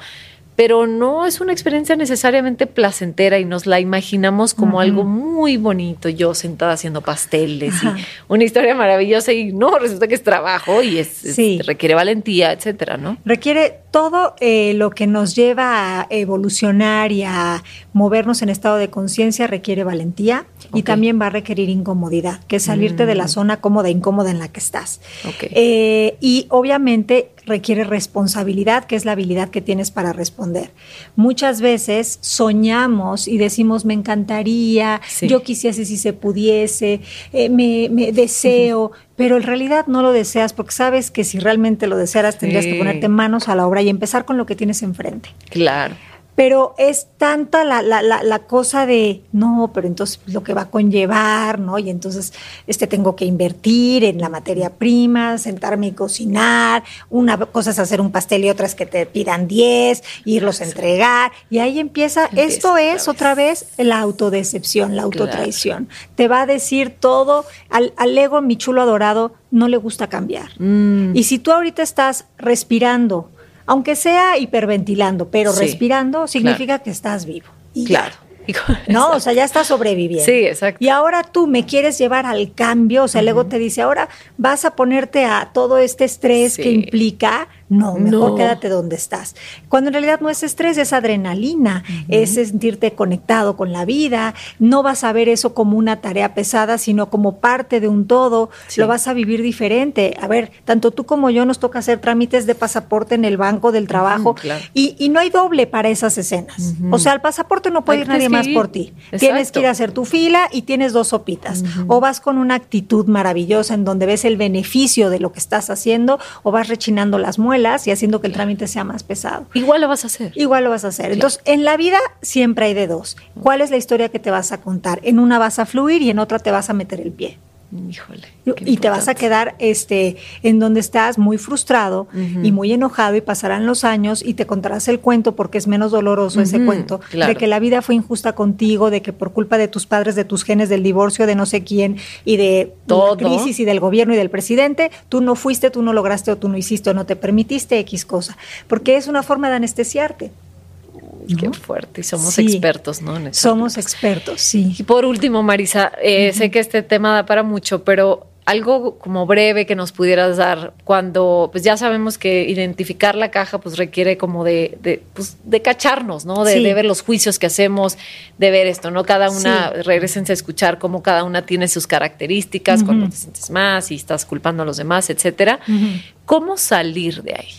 pero no es una experiencia necesariamente placentera y nos la imaginamos como algo muy bonito, yo sentada haciendo pasteles y una historia maravillosa y no, resulta que es trabajo y es, requiere valentía, etcétera, ¿no? Requiere todo eh, lo que nos lleva a evolucionar y a movernos en estado de conciencia requiere valentía y también va a requerir incomodidad, que es salirte de la mm. zona cómoda, incómoda en la que estás. Eh, y obviamente requiere responsabilidad, que es la habilidad que tienes para responder. Muchas veces soñamos y decimos, me encantaría, yo quisiese si se pudiese, eh, me, deseo, pero en realidad no lo deseas porque sabes que si realmente lo desearas tendrías que ponerte manos a la obra y empezar con lo que tienes enfrente. Claro pero es tanta la, la, la, cosa de, no, pero entonces lo que va a conllevar, ¿no? Y entonces este, tengo que invertir en la materia prima, sentarme y cocinar, una cosa es hacer un pastel y otra es que te pidan 10, irlos a entregar, y ahí empieza, esto es otra vez la autodecepción, la autotraición. Te va a decir todo, al, al ego, mi chulo adorado, no le gusta cambiar. Mm. Y si tú ahorita estás respirando, aunque sea hiperventilando, pero respirando, significa que estás vivo. claro. No, o sea, ya estás sobreviviendo. Sí, exacto. Y ahora tú me quieres llevar al cambio, o sea, luego te dice, ahora vas a ponerte a todo este estrés que implica no, mejor quédate donde estás. Cuando en realidad no es estrés, es adrenalina, es sentirte conectado con la vida. No vas a ver eso como una tarea pesada, sino como parte de un todo. Lo vas a vivir diferente. A ver, tanto tú como yo nos toca hacer trámites de pasaporte en el banco del trabajo y, no hay doble para esas escenas. O sea, el pasaporte no puede ir nadie más por ti. Tienes que ir a hacer tu fila y tienes dos sopitas. O vas con una actitud maravillosa en donde ves el beneficio de lo que estás haciendo o vas rechinando las muelas y haciendo que el trámite sea más pesado. Igual lo vas a hacer. Igual lo vas a hacer. Entonces, en la vida siempre hay de dos. ¿Cuál es la historia que te vas a contar? En una vas a fluir y en otra te vas a meter el pie. Híjole. Y te vas a quedar este, en donde estás muy frustrado y muy enojado y pasarán los años y te contarás el cuento porque es menos doloroso ese cuento de que la vida fue injusta contigo, de que por culpa de tus padres, de tus genes, del divorcio, de no sé quién y de Todo. la crisis y del gobierno y del presidente, tú no fuiste, tú no lograste o tú no hiciste o no te permitiste X cosa. Porque es una forma de anestesiarte. Qué fuerte, y somos expertos, ¿no? somos expertos, sí. Y por último, Marisa, eh, sé que este tema da para mucho, pero algo como breve que nos pudieras dar cuando pues ya sabemos que identificar la caja pues requiere como de, de, pues, de cacharnos, ¿no? De, ver los juicios que hacemos, de ver esto, ¿no? Cada una, regresense a escuchar cómo cada una tiene sus características, cuando te sientes más y estás culpando a los demás, etcétera. ¿Cómo salir de ahí?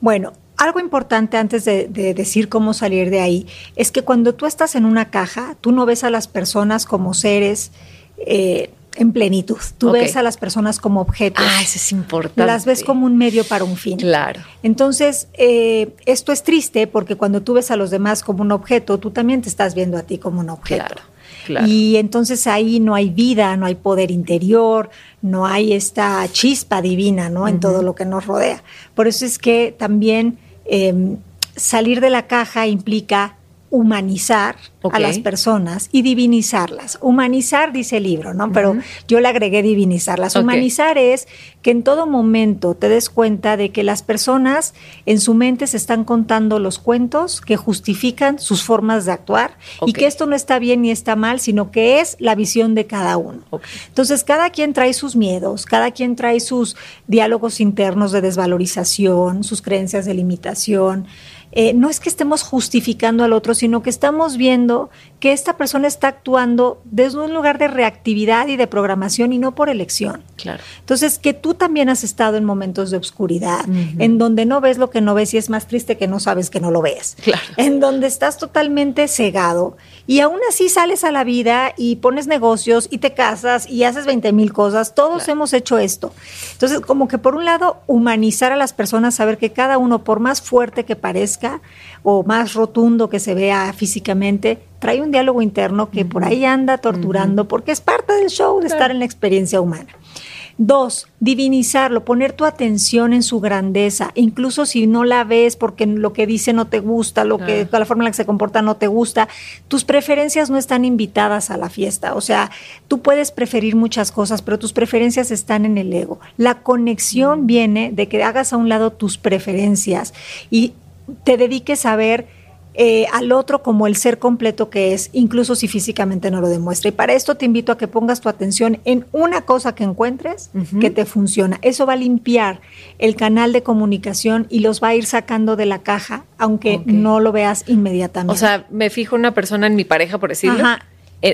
Bueno, algo importante antes de, decir cómo salir de ahí es que cuando tú estás en una caja, tú no ves a las personas como seres eh, en plenitud. Tú ves a las personas como objetos. Ah, eso es importante. Las ves como un medio para un fin. Claro. Entonces, eh, esto es triste porque cuando tú ves a los demás como un objeto, tú también te estás viendo a ti como un objeto. Claro. Claro. Y entonces ahí no hay vida, no hay poder interior, no hay esta chispa divina, ¿no? En todo lo que nos rodea. Por eso es que también Em, salir de la caja implica humanizar a las personas y divinizarlas. Humanizar, dice el libro, ¿no? Pero yo le agregué divinizarlas. Humanizar es que en todo momento te des cuenta de que las personas en su mente se están contando los cuentos que justifican sus formas de actuar y que esto no está bien ni está mal, sino que es la visión de cada uno. Entonces, cada quien trae sus miedos, cada quien trae sus diálogos internos de desvalorización, sus creencias de limitación. Eh, no es que estemos justificando al otro, sino que estamos viendo que esta persona está actuando desde un lugar de reactividad y de programación y no por elección. Claro. Entonces, que tú también has estado en momentos de oscuridad, en donde no ves lo que no ves y es más triste que no sabes que no lo ves. Claro. En donde estás totalmente cegado y aún así sales a la vida y pones negocios y te casas y haces 20 mil cosas. Todos hemos hecho esto. Entonces, como que por un lado, humanizar a las personas, saber que cada uno, por más fuerte que parezca o más rotundo que se vea físicamente, trae un diálogo interno que por ahí anda torturando, porque es parte del show de estar en la experiencia humana. Dos, divinizarlo, poner tu atención en su grandeza, incluso si no la ves porque lo que dice no te gusta, lo que la forma en la que se comporta no te gusta, tus preferencias no están invitadas a la fiesta. O sea, tú puedes preferir muchas cosas, pero tus preferencias están en el ego. La conexión viene de que hagas a un lado tus preferencias y te dediques a ver eh, al otro como el ser completo que es, incluso si físicamente no lo demuestra. Y para esto te invito a que pongas tu atención en una cosa que encuentres que te funciona. Eso va a limpiar el canal de comunicación y los va a ir sacando de la caja, aunque no lo veas inmediatamente. O sea, me fijo una persona en mi pareja, por decirlo. eh,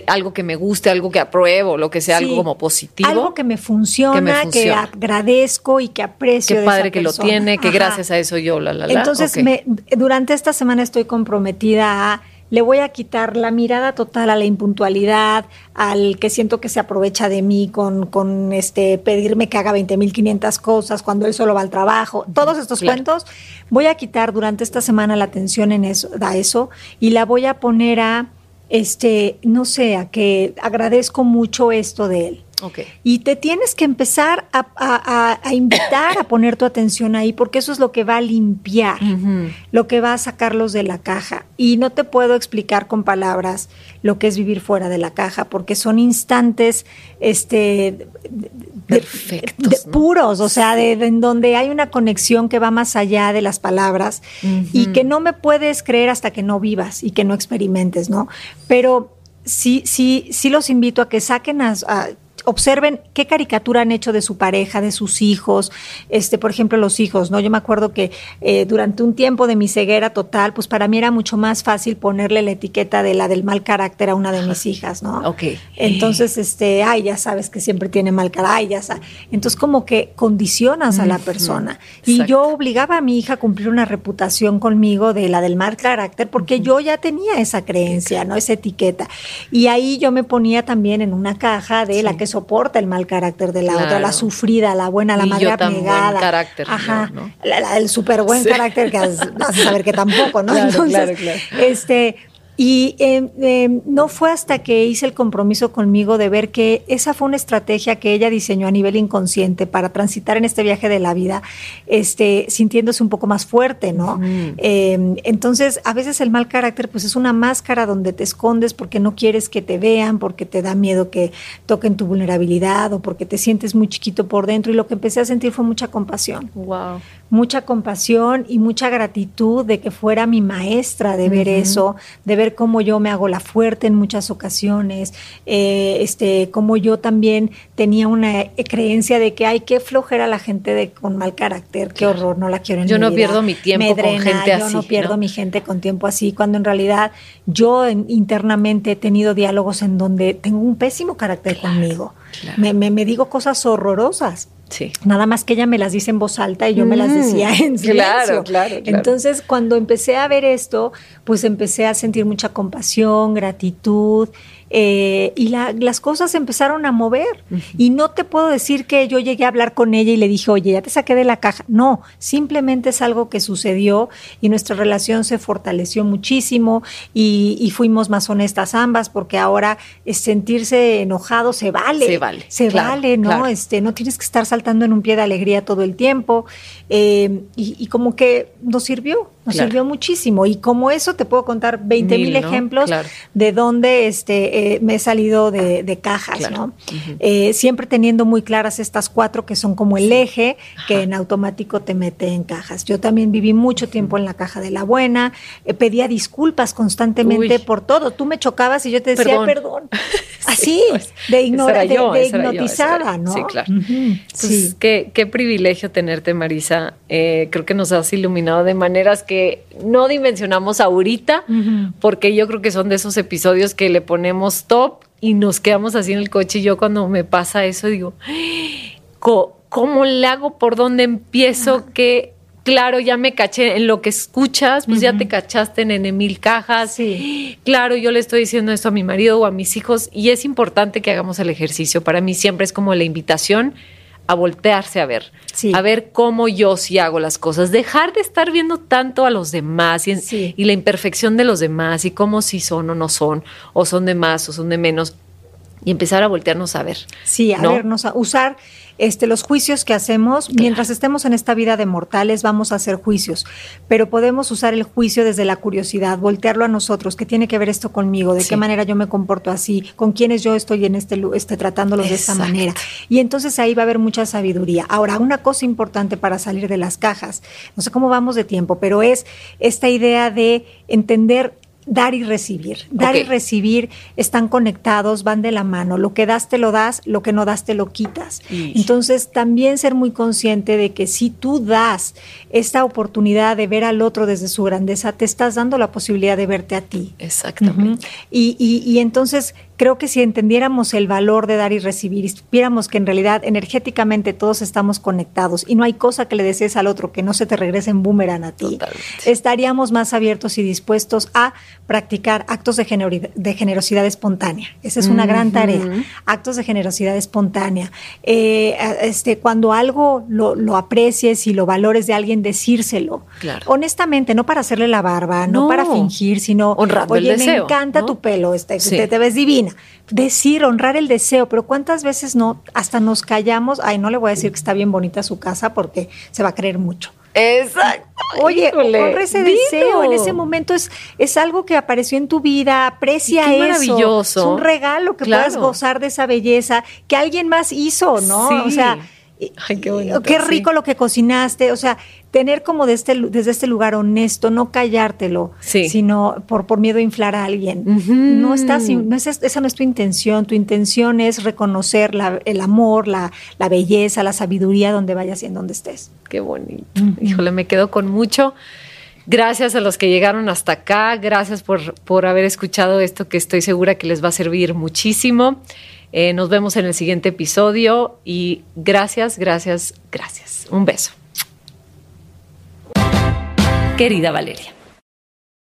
algo que me guste, algo que apruebo, lo que sea, algo como positivo. Algo que me funciona, que, agradezco y que aprecio. Qué padre que lo tiene, que gracias a eso yo, la, la, la. Entonces, durante esta semana estoy comprometida a le voy a quitar la mirada total a la impuntualidad, al que siento que se aprovecha de mí con, con este pedirme que haga 20.500 cosas cuando él solo va al trabajo. Todos estos cuentos voy a quitar durante esta semana la atención en eso, a eso y la voy a poner a este, no sé, a que agradezco mucho esto de él. Y te tienes que empezar a, invitar a poner tu atención ahí, porque eso es lo que va a limpiar, lo que va a sacarlos de la caja. Y no te puedo explicar con palabras lo que es vivir fuera de la caja, porque son instantes este, Perfectos, puros, o sea, de, en donde hay una conexión que va más allá de las palabras y que no me puedes creer hasta que no vivas y que no experimentes, ¿no? Pero sí, sí, sí los invito a que saquen a observen qué caricatura han hecho de su pareja, de sus hijos, este, por ejemplo, los hijos, ¿no? Yo me acuerdo que eh, durante un tiempo de mi ceguera total, pues para mí era mucho más fácil ponerle la etiqueta de la del mal carácter a una de mis hijas, ¿no? Ok. Entonces, este, ay, ya sabes que siempre tiene mal carácter, ay, ya sabes. Entonces, como que condicionas a la persona. Y yo obligaba a mi hija a cumplir una reputación conmigo de la del mal carácter, porque yo ya tenía esa creencia, ¿no? Esa etiqueta. Y ahí yo me ponía también en una caja de la que soporta el mal carácter de la otra, la sufrida, la buena, la madre abnegada. Buen carácter. Ajá. el súper buen carácter que vas a saber que tampoco, ¿no? Entonces, este, y em, em, no fue hasta que hice el compromiso conmigo de ver que esa fue una estrategia que ella diseñó a nivel inconsciente para transitar en este viaje de la vida, este, sintiéndose un poco más fuerte, ¿no? Em, entonces, a veces el mal carácter, pues es una máscara donde te escondes porque no quieres que te vean, porque te da miedo que toquen tu vulnerabilidad o porque te sientes muy chiquito por dentro. Y lo que empecé a sentir fue mucha compasión. Wow. Mucha compasión y mucha gratitud de que fuera mi maestra de ver eso, de ver cómo yo me hago la fuerte en muchas ocasiones, eh, este, cómo yo también tenía una creencia de que hay que flojera a la gente de, con mal carácter, qué horror, no la quiero en Yo no pierdo mi tiempo con gente así. Yo no pierdo mi gente con tiempo así, cuando en realidad yo internamente he tenido diálogos en donde tengo un pésimo carácter conmigo. Me, me, me digo cosas horrorosas Nada más que ella me las dice en voz alta y yo me las mm, decía en silencio. Claro, claro, Entonces, cuando empecé a ver esto, pues empecé a sentir mucha compasión, gratitud eh, y las cosas empezaron a mover. Y no te puedo decir que yo llegué a hablar con ella y le dije, oye, ya te saqué de la caja. No, simplemente es algo que sucedió y nuestra relación se fortaleció muchísimo y, fuimos más honestas ambas porque ahora sentirse enojado se vale. Se vale. Se vale, ¿no? Este, no tienes que estar saltando en un pie de alegría todo el tiempo. Eh, y, como que nos sirvió, nos sirvió muchísimo. Y como eso te puedo contar 20 mil, ejemplos de donde este, eh, me he salido de, cajas, ¿no? Eh, siempre teniendo muy claras estas cuatro que son como el eje que en automático te mete en cajas. Yo también viví mucho tiempo en la caja de la buena, pedía disculpas constantemente por todo. Tú me chocabas y yo te decía, perdón. Así, de, ignorar, de, hipnotizada, ¿no? Sí, claro. sí. Qué, qué privilegio tenerte, Marisa. Eh, creo que nos has iluminado de maneras que no dimensionamos ahorita, porque yo creo que son de esos episodios que le ponemos top y nos quedamos así en el coche. Y yo cuando me pasa eso digo, ¿cómo le hago? ¿Por dónde empiezo? ¿Qué? Claro, ya me caché en lo que escuchas, pues ya te cachaste en mil cajas. Sí. Claro, yo le estoy diciendo esto a mi marido o a mis hijos y es importante que hagamos el ejercicio. Para mí siempre es como la invitación a voltearse a ver, a ver cómo yo sí hago las cosas, dejar de estar viendo tanto a los demás y, la imperfección de los demás y cómo si son o no son, o son de más o son de menos, y empezar a voltearnos a ver. Sí, a vernos, a usar este, los juicios que hacemos, mientras estemos en esta vida de mortales, vamos a hacer juicios, pero podemos usar el juicio desde la curiosidad, voltearlo a nosotros, ¿qué tiene que ver esto conmigo? ¿De qué manera yo me comporto así? ¿Con quiénes yo estoy en este, este tratándolos de esta manera? Y entonces ahí va a haber mucha sabiduría. Ahora, una cosa importante para salir de las cajas, no sé cómo vamos de tiempo, pero es esta idea de entender dar y recibir. Dar y recibir están conectados, van de la mano. Lo que das te lo das, lo que no das te lo quitas. Entonces, también ser muy consciente de que si tú das esta oportunidad de ver al otro desde su grandeza, te estás dando la posibilidad de verte a ti. Exactamente. y, y, y entonces creo que si entendiéramos el valor de dar y recibir y supiéramos que en realidad energéticamente todos estamos conectados y no hay cosa que le desees al otro que no se te regrese en boomerang a ti, estaríamos más abiertos y dispuestos a practicar actos de, generosidad espontánea. Esa es una gran tarea. Actos de generosidad espontánea. Eh, este, cuando algo lo, aprecies y lo valores de alguien, decírselo. Honestamente, no para hacerle la barba, no, para fingir, sino, Honrando oye, el deseo, me encanta tu pelo, este, te, ves divina. Decir, honrar el deseo, pero ¿cuántas veces no, hasta nos callamos? Ay, no le voy a decir que está bien bonita su casa porque se va a creer mucho. Exacto. Oye, honra ese deseo. En ese momento es, es algo que apareció en tu vida. Aprecia Qué eso. maravilloso. Es un regalo que puedas gozar de esa belleza que alguien más hizo, ¿no? O sea, Ay, qué bonito. Qué rico lo que cocinaste. O sea, tener como de este, desde este lugar honesto, no callártelo, sino por, por miedo a inflar a alguien. No estás, no es, esa no es tu intención. Tu intención es reconocer el amor, la, la, belleza, la sabiduría donde vayas y en donde estés. Qué bonito. Híjole, me quedo con mucho. Gracias a los que llegaron hasta acá. Gracias por, por haber escuchado esto que estoy segura que les va a servir muchísimo. Eh, nos vemos en el siguiente episodio y gracias, gracias, gracias. Un beso. Querida Valeria.